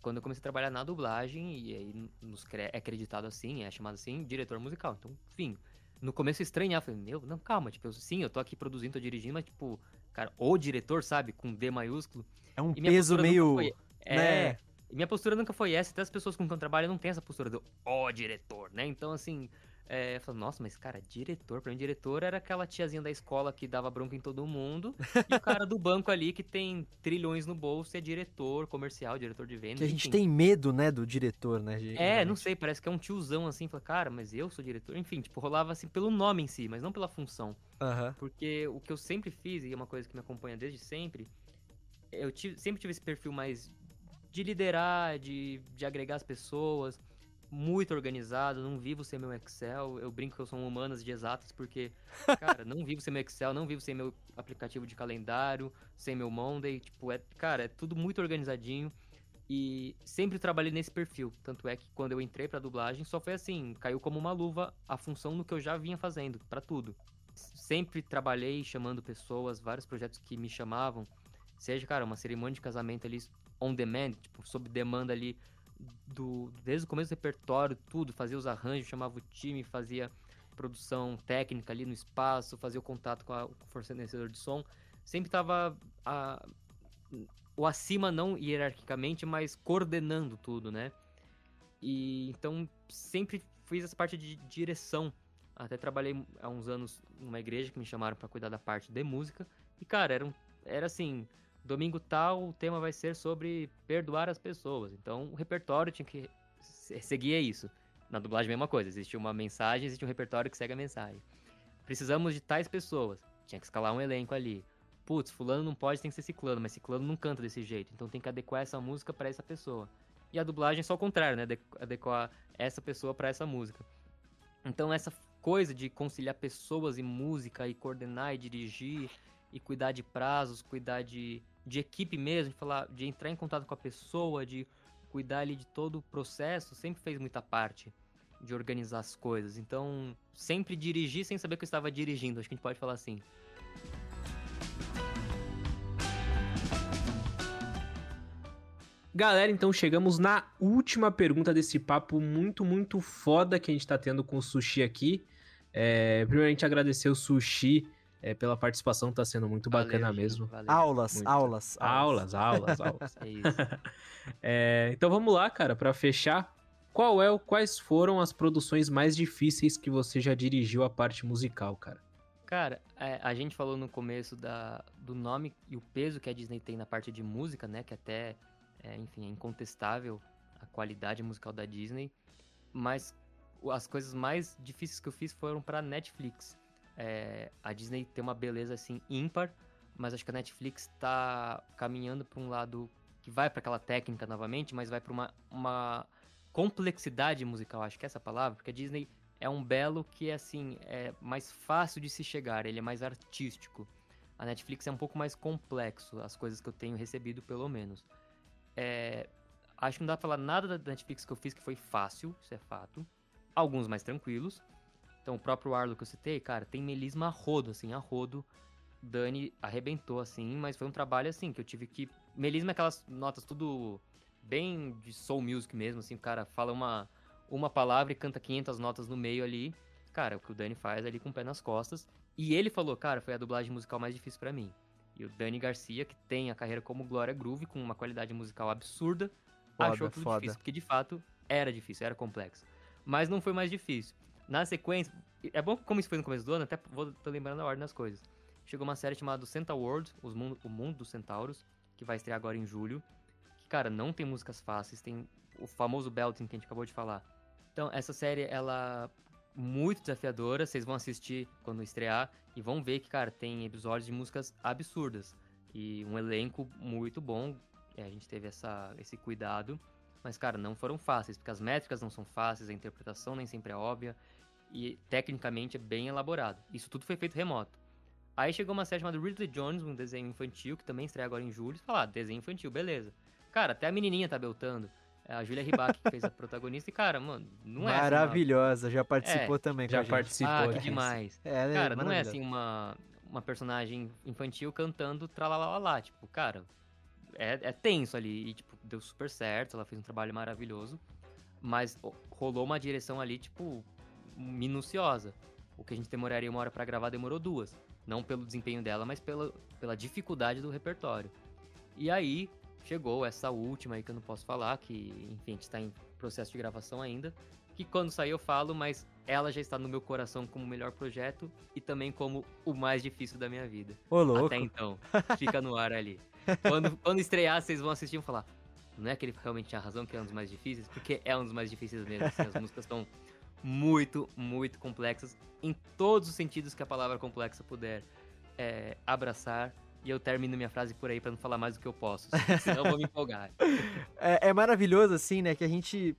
quando eu comecei a trabalhar na dublagem, e aí nos, é acreditado assim, é chamado assim, diretor musical. Então, enfim, no começo eu estranhava, falei, meu, não, calma, tipo, eu, sim, eu tô aqui produzindo, tô dirigindo, mas, tipo, cara, o diretor, sabe, com D maiúsculo. É um peso meio. Foi, é, né? minha postura nunca foi essa, até as pessoas com quem eu trabalho não tem essa postura do ó diretor, né? Então, assim, é, eu falo, nossa, mas cara, diretor, pra mim, diretor era aquela tiazinha da escola que dava bronca em todo mundo, e o cara do (laughs) banco ali que tem trilhões no bolso é diretor comercial, diretor de vendas. Que a gente enfim. tem medo, né, do diretor, né? É, não sei, parece que é um tiozão assim, fala, cara, mas eu sou diretor. Enfim, tipo, rolava assim pelo nome em si, mas não pela função. Uhum. Porque o que eu sempre fiz, e é uma coisa que me acompanha desde sempre, eu tive, sempre tive esse perfil mais de liderar, de, de agregar as pessoas muito organizado, não vivo sem meu Excel. Eu brinco que eu sou humanas de exatas porque, (laughs) cara, não vivo sem meu Excel, não vivo sem meu aplicativo de calendário, sem meu Monday. Tipo, é, cara, é tudo muito organizadinho. E sempre trabalhei nesse perfil. Tanto é que quando eu entrei pra dublagem, só foi assim, caiu como uma luva a função do que eu já vinha fazendo, para tudo. Sempre trabalhei chamando pessoas, vários projetos que me chamavam. Seja, cara, uma cerimônia de casamento ali on demand, tipo, sob demanda ali do, desde o começo do repertório, tudo, fazia os arranjos, chamava o time, fazia produção técnica ali no espaço, fazia o contato com, a, com o fornecedor de som. Sempre estava o acima, não hierarquicamente, mas coordenando tudo, né? E então sempre fiz essa parte de direção. Até trabalhei há uns anos numa igreja que me chamaram para cuidar da parte de música. E, cara, era, um, era assim, domingo tal, o tema vai ser sobre perdoar as pessoas. Então, o repertório tinha que seguir isso. Na dublagem, a mesma coisa. Existe uma mensagem, existe um repertório que segue a mensagem. Precisamos de tais pessoas. Tinha que escalar um elenco ali. Putz, fulano não pode, tem que ser ciclano, mas ciclano não canta desse jeito. Então tem que adequar essa música para essa pessoa. E a dublagem é só o contrário, né? Adequar essa pessoa para essa música. Então essa coisa de conciliar pessoas e música e coordenar e dirigir e cuidar de prazos, cuidar de, de equipe mesmo, de falar, de entrar em contato com a pessoa, de cuidar ali de todo o processo, sempre fez muita parte de organizar as coisas. Então, sempre dirigir sem saber que eu estava dirigindo, acho que a gente pode falar assim. Galera, então chegamos na última pergunta desse papo muito, muito foda que a gente tá tendo com o Sushi aqui. É, primeiramente, agradecer o Sushi é, pela participação, tá sendo muito bacana valeu, mesmo. Valeu. Aulas, muito. aulas, aulas. Aulas, aulas, aulas. (laughs) é isso. (laughs) é, então vamos lá, cara, para fechar. Qual é, quais foram as produções mais difíceis que você já dirigiu a parte musical, cara? Cara, é, a gente falou no começo da, do nome e o peso que a Disney tem na parte de música, né? Que até é, enfim, é incontestável a qualidade musical da Disney, mas as coisas mais difíceis que eu fiz foram para Netflix. É, a Disney tem uma beleza assim ímpar, mas acho que a Netflix está caminhando para um lado que vai para aquela técnica novamente, mas vai para uma, uma complexidade musical, acho que é essa palavra, porque a Disney é um belo que é assim, é mais fácil de se chegar, ele é mais artístico. A Netflix é um pouco mais complexo, as coisas que eu tenho recebido pelo menos. É, acho que não dá pra falar nada da Netflix que eu fiz que foi fácil, isso é fato. Alguns mais tranquilos. Então, o próprio Arlo que eu citei, cara, tem melisma a rodo, assim, a rodo. Dani arrebentou, assim, mas foi um trabalho, assim, que eu tive que... Melisma é aquelas notas tudo bem de soul music mesmo, assim, o cara fala uma, uma palavra e canta 500 notas no meio ali. Cara, o que o Dani faz ali com o pé nas costas. E ele falou, cara, foi a dublagem musical mais difícil para mim. E o Dani Garcia, que tem a carreira como Glória Groove, com uma qualidade musical absurda, foda, achou tudo foda. difícil, porque de fato era difícil, era complexo. Mas não foi mais difícil. Na sequência, é bom como isso foi no começo do ano, até vou tô lembrando a ordem das coisas. Chegou uma série chamada Centaur World, os mundo, o mundo dos centauros, que vai estrear agora em julho. Que, cara, não tem músicas fáceis, tem o famoso belting que a gente acabou de falar. Então, essa série, ela muito desafiadora. Vocês vão assistir quando estrear e vão ver que, cara, tem episódios de músicas absurdas. E um elenco muito bom. É, a gente teve essa, esse cuidado. Mas, cara, não foram fáceis, porque as métricas não são fáceis, a interpretação nem sempre é óbvia. E tecnicamente é bem elaborado. Isso tudo foi feito remoto. Aí chegou uma série chamada Ridley Jones, um desenho infantil, que também estreia agora em julho. Você fala, ah, desenho infantil, beleza. Cara, até a menininha tá beltando. É a Julia Ribac que fez a protagonista. E, cara, mano, não é. Maravilhosa, assim uma... já participou é, também Já participou. Ah, que demais. É, cara, não é assim uma, uma personagem infantil cantando tralalalá. Tipo, cara, é, é tenso ali. E, tipo, deu super certo. Ela fez um trabalho maravilhoso. Mas rolou uma direção ali, tipo, minuciosa. O que a gente demoraria uma hora para gravar demorou duas. Não pelo desempenho dela, mas pela, pela dificuldade do repertório. E aí, chegou essa última aí que eu não posso falar, que, enfim, a gente está em processo de gravação ainda. Que quando sair eu falo, mas ela já está no meu coração como o melhor projeto e também como o mais difícil da minha vida. Ô, louco. Até então. Fica no ar ali. Quando, (laughs) quando estrear, vocês vão assistir e falar. Não é que ele realmente tinha razão que é um dos mais difíceis, porque é um dos mais difíceis mesmo. Assim, as músicas estão muito, muito complexas em todos os sentidos que a palavra complexa puder é, abraçar. E eu termino minha frase por aí para não falar mais do que eu posso, (laughs) senão eu vou me empolgar. É, é, maravilhoso, assim, né, que a gente,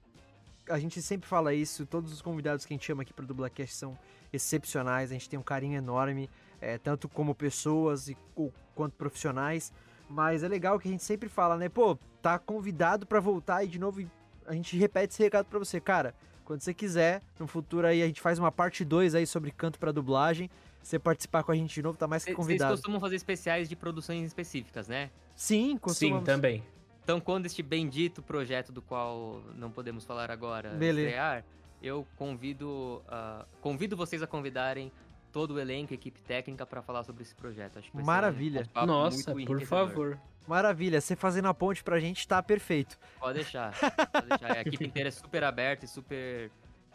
a gente sempre fala isso, todos os convidados que a gente chama aqui para o Dublacast são excepcionais, a gente tem um carinho enorme, é, tanto como pessoas e, ou, quanto profissionais, mas é legal que a gente sempre fala, né, pô, tá convidado para voltar e de novo a gente repete esse recado para você, cara, quando você quiser, no futuro aí a gente faz uma parte 2 aí sobre canto para dublagem, você participar com a gente de novo, tá mais que convidado. Vocês costumam fazer especiais de produções específicas, né? Sim, costumamos. Sim, também. Então, quando este bendito projeto do qual não podemos falar agora Beleza. estrear, eu convido, uh, convido vocês a convidarem todo o elenco, equipe técnica para falar sobre esse projeto. Acho que Maravilha. Um Nossa, por favor. Maravilha, você fazendo a ponte pra gente tá perfeito. Pode deixar. Pode deixar. A equipe inteira é super aberta e super.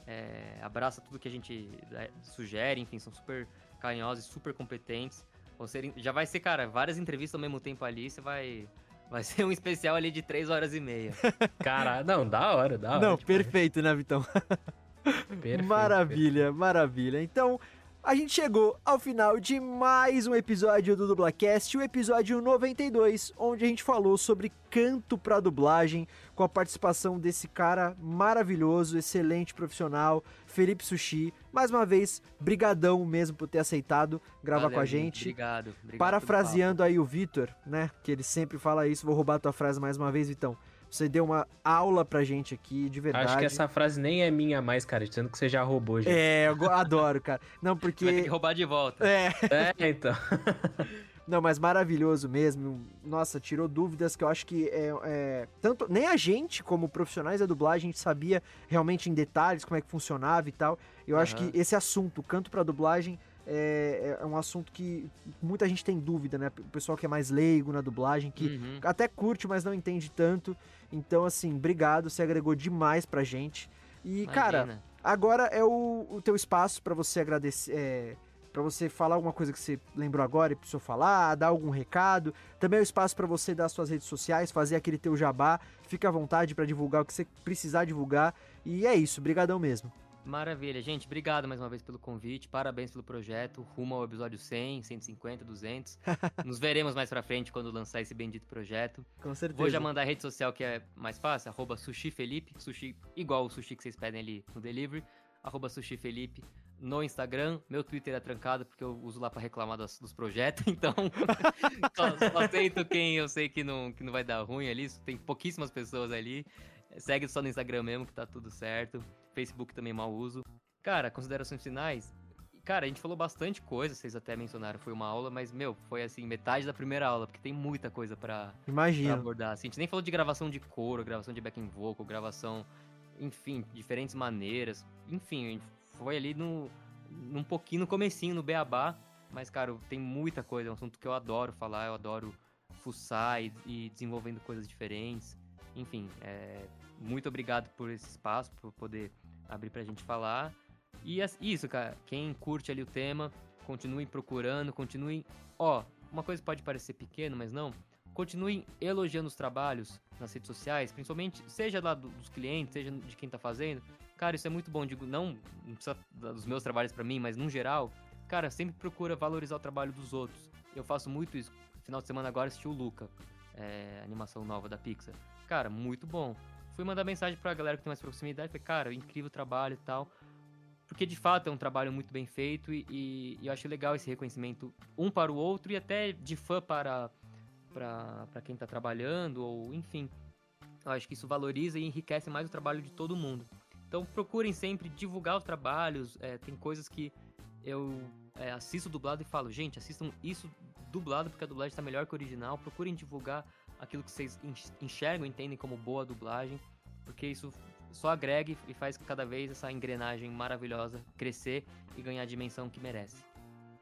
É, abraça tudo que a gente é, sugere, enfim, são super carinhosos e super competentes. ser, já vai ser, cara, várias entrevistas ao mesmo tempo ali, você vai. Vai ser um especial ali de três horas e meia. Cara, não, da hora, da hora. Não, tipo, perfeito, né, Vitão? (laughs) perfeito, maravilha, maravilha. Então, a gente chegou ao final de mais um episódio do Dublacast, o episódio 92, onde a gente falou sobre canto para dublagem, com a participação desse cara maravilhoso, excelente profissional, Felipe Sushi. Mais uma vez, brigadão mesmo por ter aceitado gravar Valeu, com a gente. Obrigado. obrigado Parafraseando aí o Vitor, né, que ele sempre fala isso, vou roubar tua frase mais uma vez, Vitão. Você deu uma aula pra gente aqui, de verdade. Acho que essa frase nem é minha mais, cara, dizendo que você já roubou, gente. É, eu adoro, cara. Não, porque. Vai ter que roubar de volta. É, É, então. (laughs) não, mas maravilhoso mesmo. Nossa, tirou dúvidas que eu acho que é, é, tanto nem a gente como profissionais da dublagem a gente sabia realmente em detalhes como é que funcionava e tal. Eu acho Aham. que esse assunto, canto pra dublagem, é, é um assunto que muita gente tem dúvida, né? O pessoal que é mais leigo na dublagem, que Uhum. até curte, mas não entende tanto. Então, assim, obrigado, você agregou demais pra gente. E, cara, Imagina. Agora é o, o teu espaço pra você agradecer, é, para você falar alguma coisa que você lembrou agora e precisou falar, dar algum recado. Também é o espaço pra você dar suas redes sociais, fazer aquele teu jabá. Fica à vontade pra divulgar o que você precisar divulgar. E é isso, brigadão mesmo. Maravilha, gente. Obrigado mais uma vez pelo convite. Parabéns pelo projeto. Rumo ao episódio 100, 150, 200. Nos veremos mais pra frente quando lançar esse bendito projeto. Com certeza. Vou já mandar a rede social que é mais fácil, arroba Sushi igual o sushi que vocês pedem ali no delivery, arroba Sushi Felipe no Instagram. Meu Twitter é trancado porque eu uso lá pra reclamar dos, dos projetos, (laughs) então só, só aceito quem eu sei que não, que não vai dar ruim ali, tem pouquíssimas pessoas ali. Segue só no Instagram mesmo que tá tudo certo. Facebook também mal uso. Cara, considerações finais. Cara, a gente falou bastante coisa, vocês até mencionaram, foi uma aula, mas, meu, foi assim, metade da primeira aula, porque tem muita coisa Imagino. abordar. Assim, a gente nem falou de gravação de coro, gravação de backing vocal, gravação, enfim, diferentes maneiras. Enfim, a gente foi ali no, num pouquinho no comecinho, no beabá. Mas, cara, tem muita coisa, é um assunto que eu adoro falar, eu adoro fuçar e, e desenvolvendo coisas diferentes. Enfim, é, muito obrigado por esse espaço, por poder abrir pra gente falar. E isso, cara, quem curte ali o tema, continuem procurando, continuem. Ó, uma coisa pode parecer pequeno, mas não. Continuem elogiando os trabalhos nas redes sociais, principalmente, seja lá do- dos clientes, seja de quem tá fazendo. Cara, isso é muito bom. Digo, não, não precisa dos meus trabalhos pra mim, mas no geral, cara, sempre procura valorizar o trabalho dos outros. Eu faço muito isso. Final de semana agora assisti o Luca, é, animação nova da Pixar. Cara, muito bom. Fui mandar mensagem pra galera que tem mais proximidade, falei, cara, incrível trabalho e tal. Porque de fato é um trabalho muito bem feito e, e- e eu acho legal esse reconhecimento um para o outro e até de fã para, para, para quem tá trabalhando, ou enfim. Eu acho que isso valoriza e enriquece mais o trabalho de todo mundo. Então procurem sempre divulgar os trabalhos. é, tem coisas que eu é, assisto dublado e falo, gente, assistam isso dublado porque a dublagem está melhor que o original. Procurem divulgar aquilo que vocês enx- enxergam, entendem como boa dublagem, porque isso só agrega e- faz cada vez essa engrenagem maravilhosa crescer e ganhar a dimensão que merece.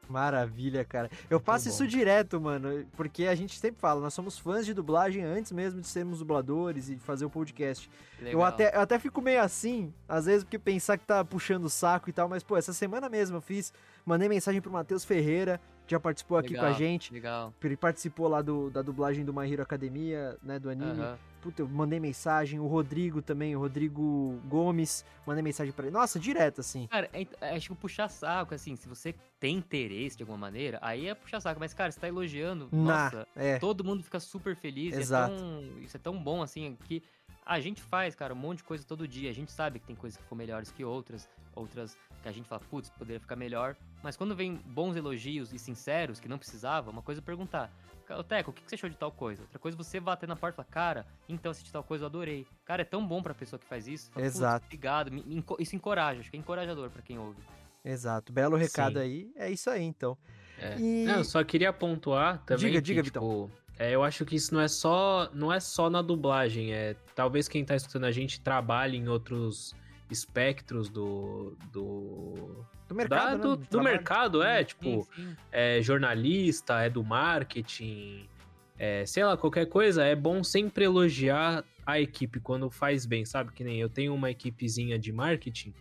Maravilha, cara. Eu faço bom. isso direto, mano, porque a gente sempre fala, nós somos fãs de dublagem antes mesmo de sermos dubladores e de fazer o podcast. Eu até, eu até fico meio assim, às vezes, porque pensar que tá puxando o saco e tal, mas, pô, essa semana mesmo eu fiz, mandei mensagem pro Matheus Ferreira, já participou aqui com a Legal. gente. Legal. Ele participou lá do, da dublagem do My Hero Academia, né, do anime. Aham. Puta, eu mandei mensagem, o Rodrigo também, o Rodrigo Gomes, mandei mensagem pra ele. Nossa, direto, assim. Cara, é, é, acho que puxar saco, assim, se você tem interesse de alguma maneira, aí é puxar saco. Mas, cara, você tá elogiando, Na, nossa, é. todo mundo fica super feliz. Exato. É tão, isso é tão bom, assim, que a gente faz, cara, um monte de coisa todo dia. A gente sabe que tem coisas que ficam melhores que outras, outras que a gente fala, putz, poderia ficar melhor. Mas quando vem bons elogios e sinceros, que não precisava, uma coisa é perguntar. "Ca- Ô, Teco, o que você achou de tal coisa? Outra coisa é você bater na porta e falar, cara, então assisti tal coisa, eu adorei. Cara, é tão bom pra pessoa que faz isso. Fala, "Putz, Exato. Obrigado. Isso encoraja, acho que é encorajador pra quem ouve. Exato. Belo recado Sim. aí. É isso aí, então. É. E- Não, eu só queria pontuar também Diga, que, diga, tipo, é, eu acho que isso não é só não é só na dublagem, é talvez quem tá escutando a gente trabalhe em outros espectros do do Do mercado, da- né? do, de do trabalho. mercado, é, Sim, tipo, sim. é jornalista, é do marketing, é, sei lá, qualquer coisa, é bom sempre elogiar a equipe quando faz bem, sabe? Que nem eu tenho uma equipezinha de marketing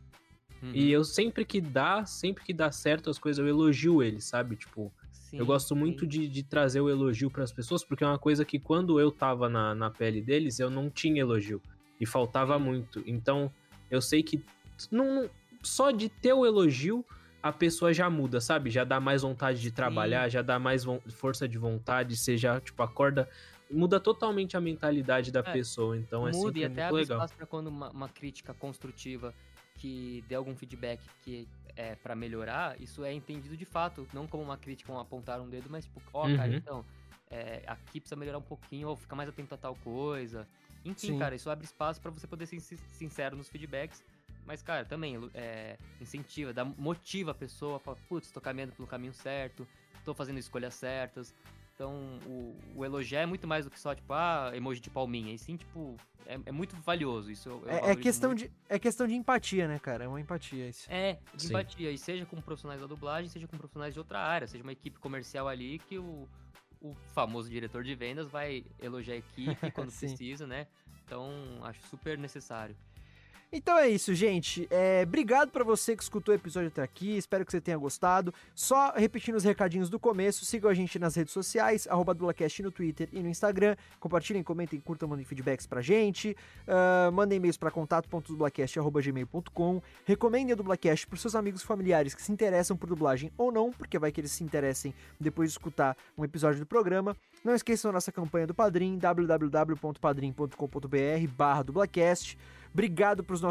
Uhum. e eu sempre que dá, sempre que dá certo as coisas, eu elogio eles, sabe? Tipo, Sim, eu gosto sim. muito de, de trazer o elogio pras pessoas, porque é uma coisa que quando eu tava na, na pele deles, eu não tinha elogio. E faltava muito. Então, eu sei que não, só de ter o elogio, a pessoa já muda, sabe? Já dá mais vontade de trabalhar, já dá mais força de vontade, você já, tipo, acorda. Muda totalmente a mentalidade da É, pessoa. Então, é Muda sempre e até muito abre legal. espaço pra quando uma, uma crítica construtiva que dê algum feedback que é para melhorar, isso é entendido de fato, não como uma crítica, um apontar um dedo, mas tipo, ó, cara, Uhum. então, é, aqui precisa melhorar um pouquinho, ou ficar mais atento a tal coisa. Enfim, Sim. cara, isso abre espaço pra você poder ser sin- sincero nos feedbacks. Mas, cara, também é, incentiva, dá, motiva a pessoa, fala, putz, tô caminhando pelo caminho certo, tô fazendo escolhas certas. Então, o, o elogio é muito mais do que só, tipo, ah, emoji de palminha. E sim, tipo, é, é muito valioso. Isso eu, eu É, é questão muito. de, é questão de empatia, né, cara? É uma empatia isso. É, de Sim. empatia. E seja com profissionais da dublagem, seja com profissionais de outra área. Seja uma equipe comercial ali que o, o famoso diretor de vendas vai elogiar a equipe (laughs) quando precisa, né? Então, acho super necessário. Então é isso, gente. É, obrigado pra você que escutou o episódio até aqui. Espero que você tenha gostado. Só repetindo os recadinhos do começo, sigam a gente nas redes sociais, arroba DulaCast no Twitter e no Instagram. Compartilhem, comentem, curtam, mandem feedbacks pra gente. Ah, mandem e-mails pra contato.dublacast.gmail.com. Recomendem o Dublacast pros seus amigos familiares que se interessam por dublagem ou não, porque vai que eles se interessem depois de escutar um episódio do programa. Não esqueçam a nossa campanha do Padrim, www.padrim.com.br barra dublacast. Obrigado para as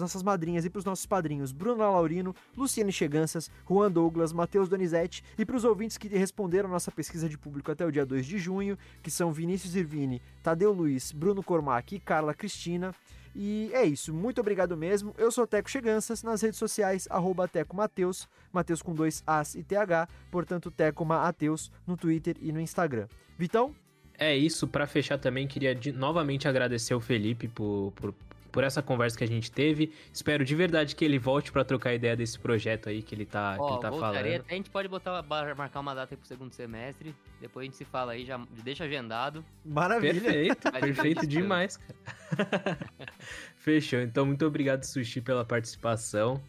nossas madrinhas e para os nossos padrinhos Bruno Laurino, Luciane Cheganças, Juan Douglas, Matheus Donizete e para os ouvintes que responderam a nossa pesquisa de público até o dia 2 de junho, que são Vinícius Irvini, Tadeu Luiz, Bruno Cormac e Carla Cristina. E é isso, muito obrigado mesmo. Eu sou Teco Cheganças, nas redes sociais, arroba Teco Mateus, Mateus com dois As e TH, portanto Teco Mateus no Twitter e no Instagram. Vitão? É isso, pra fechar também, queria de- novamente agradecer o Felipe por, por, por essa conversa que a gente teve. Espero de verdade que ele volte pra trocar ideia desse projeto aí que ele tá, que Ó, ele tá voltarei, falando. até a gente pode botar, marcar uma data aí pro segundo semestre. Depois a gente se fala aí, já deixa agendado. Maravilha. Perfeito, perfeito demais, cara. (laughs) Fechou. Então, muito obrigado, Sushi, pela participação.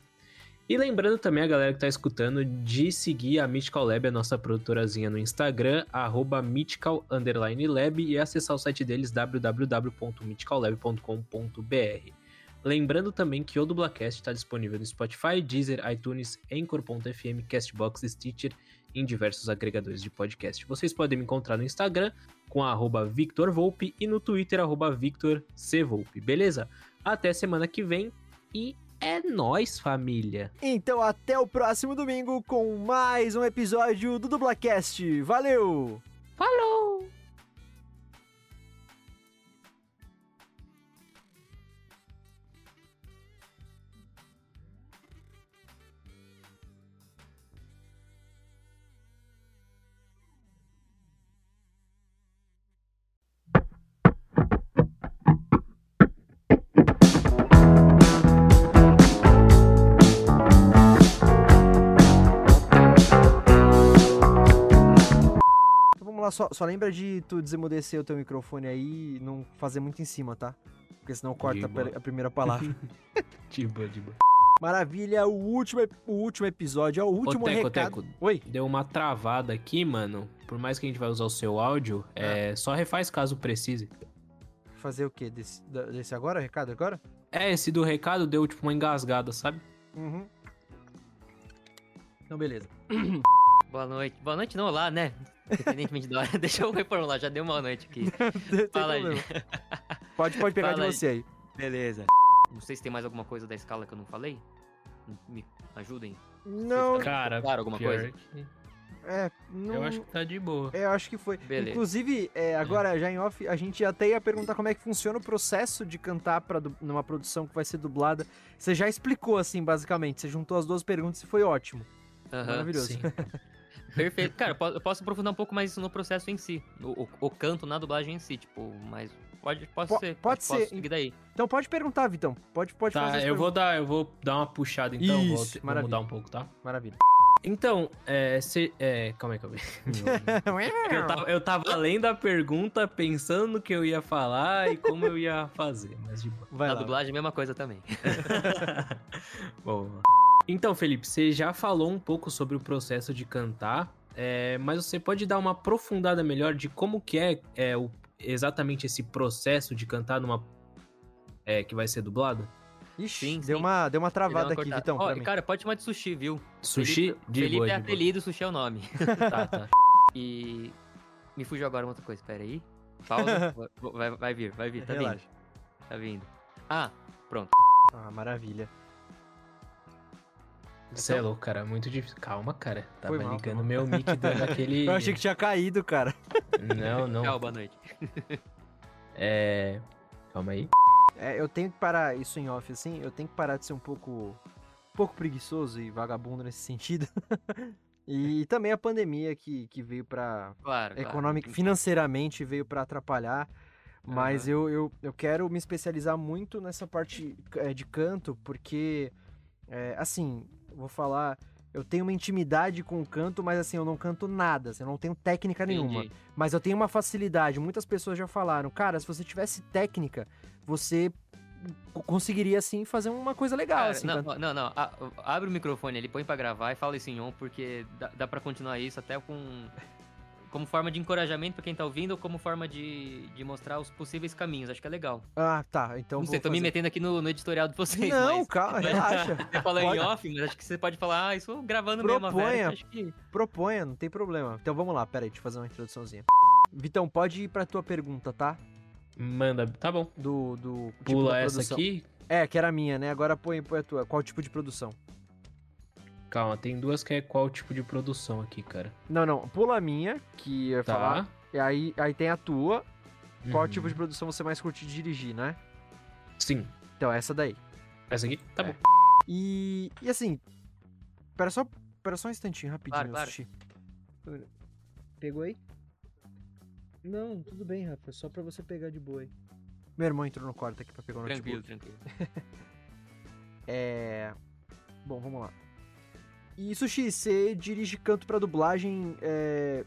E lembrando também a galera que tá escutando de seguir a Mythical Lab, a nossa produtorazinha no Instagram, arroba mythical lab, e acessar o site deles, www.mythicallab.com.br. Lembrando também que o Dublacast está disponível no Spotify, Deezer, iTunes, Anchor.fm, Castbox, Stitcher e em diversos agregadores de podcast. Vocês podem me encontrar no Instagram com arroba Victor Volpe e no Twitter, arroba Victor C. Volpe, beleza? Até semana que vem e é nóis, família! Então até o próximo domingo com mais um episódio do Dublacast. Valeu! Falou! Lá, só, só lembra de tu desemudecer o teu microfone aí e não fazer muito em cima, tá? Porque senão corta a, a primeira palavra. (laughs) De boa, de boa. Maravilha, o último, o último episódio, é o último Teco, recado. Teco. Oi? Deu uma travada aqui, mano. Por mais que a gente vai usar o seu áudio, é, só refaz caso precise. Fazer o quê? Desse, desse agora, recado agora? É, esse do recado deu tipo uma engasgada, sabe? Uhum. Então, beleza. Boa noite. Boa noite não, olá, né? Independentemente da hora. (laughs) Deixa eu reformular, já deu uma noite aqui. (laughs) Fala aí. (laughs) Pode, pode pegar Fala de você aí. Beleza. Não sei se tem mais alguma coisa da escala que eu não falei. Me ajudem. Não, Cara, Claro, alguma pior coisa? que- é, não... Eu acho que tá de boa. Eu acho que foi. Beleza. Inclusive, é, agora já em off, a gente até ia perguntar como é que funciona o processo de cantar pra, du- numa produção que vai ser dublada. Você já explicou, assim, basicamente. Você juntou as duas perguntas e foi ótimo. Aham. Maravilhoso. Perfeito. Cara, eu po- eu posso aprofundar um pouco mais isso no processo em si. O, o- o canto na dublagem em si, tipo, mas pode, pode Po- ser. pode ser. Posso seguir daí. Então pode perguntar, Vitão. Pode, pode fazer Tá, eu vou dar, eu vou dar uma puxada então, vou, Isso, vou maravilha. mudar um pouco, tá? Maravilha. Então, é, cê, é, calma aí, calma (laughs) aí. eu, tava, eu tava lendo a pergunta, pensando no que eu ia falar e como eu ia fazer, mas de boa. Vai na lá. dublagem, mesma coisa também. (laughs) Bom, então, Felipe, você já falou um pouco sobre o processo de cantar, é, mas você pode dar uma aprofundada melhor de como que é, é o, exatamente esse processo de cantar numa é, que vai ser dublado? Ixi, Sim, deu, sim. Uma, deu uma travada uma aqui, cortada. Vitão. Mim. cara, pode chamar de sushi, viu? Sushi? Felipe, de Felipe boa, é de boa. apelido, sushi é o nome. (laughs) (laughs) Tá, tá. E me fugiu agora uma outra coisa, pera aí. Pausa, (laughs) vai- vai, vai vir, vai vir, tá Relaxa. vindo. Tá vindo. Ah, pronto. Ah, maravilha. Você é louco, cara. Muito difícil. Calma, cara. Tava Foi mal, foi ligando mal. meu mic dando (laughs) aquele. Eu achei que tinha caído, cara. Não, não. Tchau, boa noite. (laughs) É. Calma aí. É, eu tenho que parar isso em off, assim, eu tenho que parar de ser um pouco, um pouco preguiçoso e vagabundo nesse sentido. (laughs) e também a pandemia que, que veio pra, Claro, claro. financeiramente veio pra atrapalhar. Mas Aham. eu, eu, eu quero me especializar muito nessa parte é, de canto, porque, é, assim, vou falar, eu tenho uma intimidade com o canto, mas assim, eu não canto nada, assim, eu não tenho técnica nenhuma. Entendi. Mas eu tenho uma facilidade. Muitas pessoas já falaram, cara, se você tivesse técnica, você co- conseguiria assim fazer uma coisa legal, Cara, assim. não, não, não, a- abre o microfone ali, põe pra gravar e fala isso em on, porque dá, dá pra continuar isso até com. Como forma de encorajamento pra quem tá ouvindo ou como forma de, de mostrar os possíveis caminhos. Acho que é legal. Ah, tá. Então não sei, tô me fazer. metendo aqui no, no editorial de vocês. Não, mas calma, relaxa. (laughs) Você fala Pode- em off, mas acho que você pode falar, ah, isso gravando mesmo a Proponha. Vera, que acho que. Proponha, não tem problema. Então vamos lá, pera aí, deixa eu fazer uma introduçãozinha. Vitão, pode ir pra tua pergunta, tá? Manda. Tá bom. Do, do tipo Pula essa aqui. É, que era a minha, né? Agora põe, põe a tua. Qual tipo de produção? Calma, tem duas que é qual tipo de produção aqui, cara. Não, não, pula a minha, que eu ia Tá. falar. E aí, aí tem a tua. Qual Uhum. tipo de produção você mais curte dirigir, né? Sim. Então, essa daí. Essa aqui? Tá É. bom. E, e assim, pera só, pera só um instantinho, rapidinho, Claro, claro. Pegou aí? Não, tudo bem, Rafa, só pra você pegar de boa aí. Meu irmão entrou no quarto aqui pra pegar o Tranquilo, notebook. tranquilo. (laughs) É... Bom, vamos lá. E, Sushi, você dirige canto pra dublagem, é...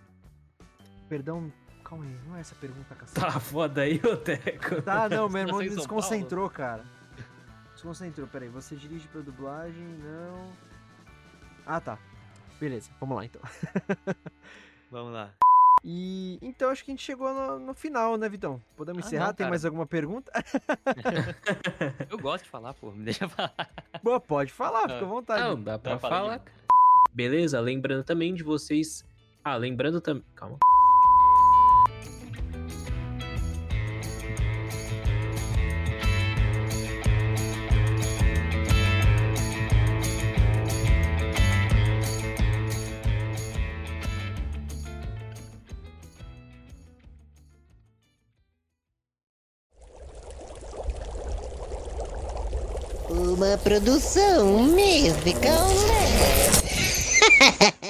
Perdão, calma aí, não é essa pergunta, cacete. Tá foda aí, ô Teco. Tá, não, meu irmão São desconcentrou, cara. Desconcentrou, peraí. Você dirige pra dublagem? Não. Ah, tá. Beleza, vamos lá então. (laughs) Vamos lá. E então acho que a gente chegou no, no final, né, Vitão? Podemos Ah, encerrar? não, Tem mais alguma pergunta? (laughs) Eu gosto de falar, pô, me deixa falar. Boa, pode falar, fica à Ah. vontade. Não, dá pra fala aí. falar, cara. Beleza, lembrando também de vocês. Ah, lembrando também. Calma. Uma produção musical lab. (laughs)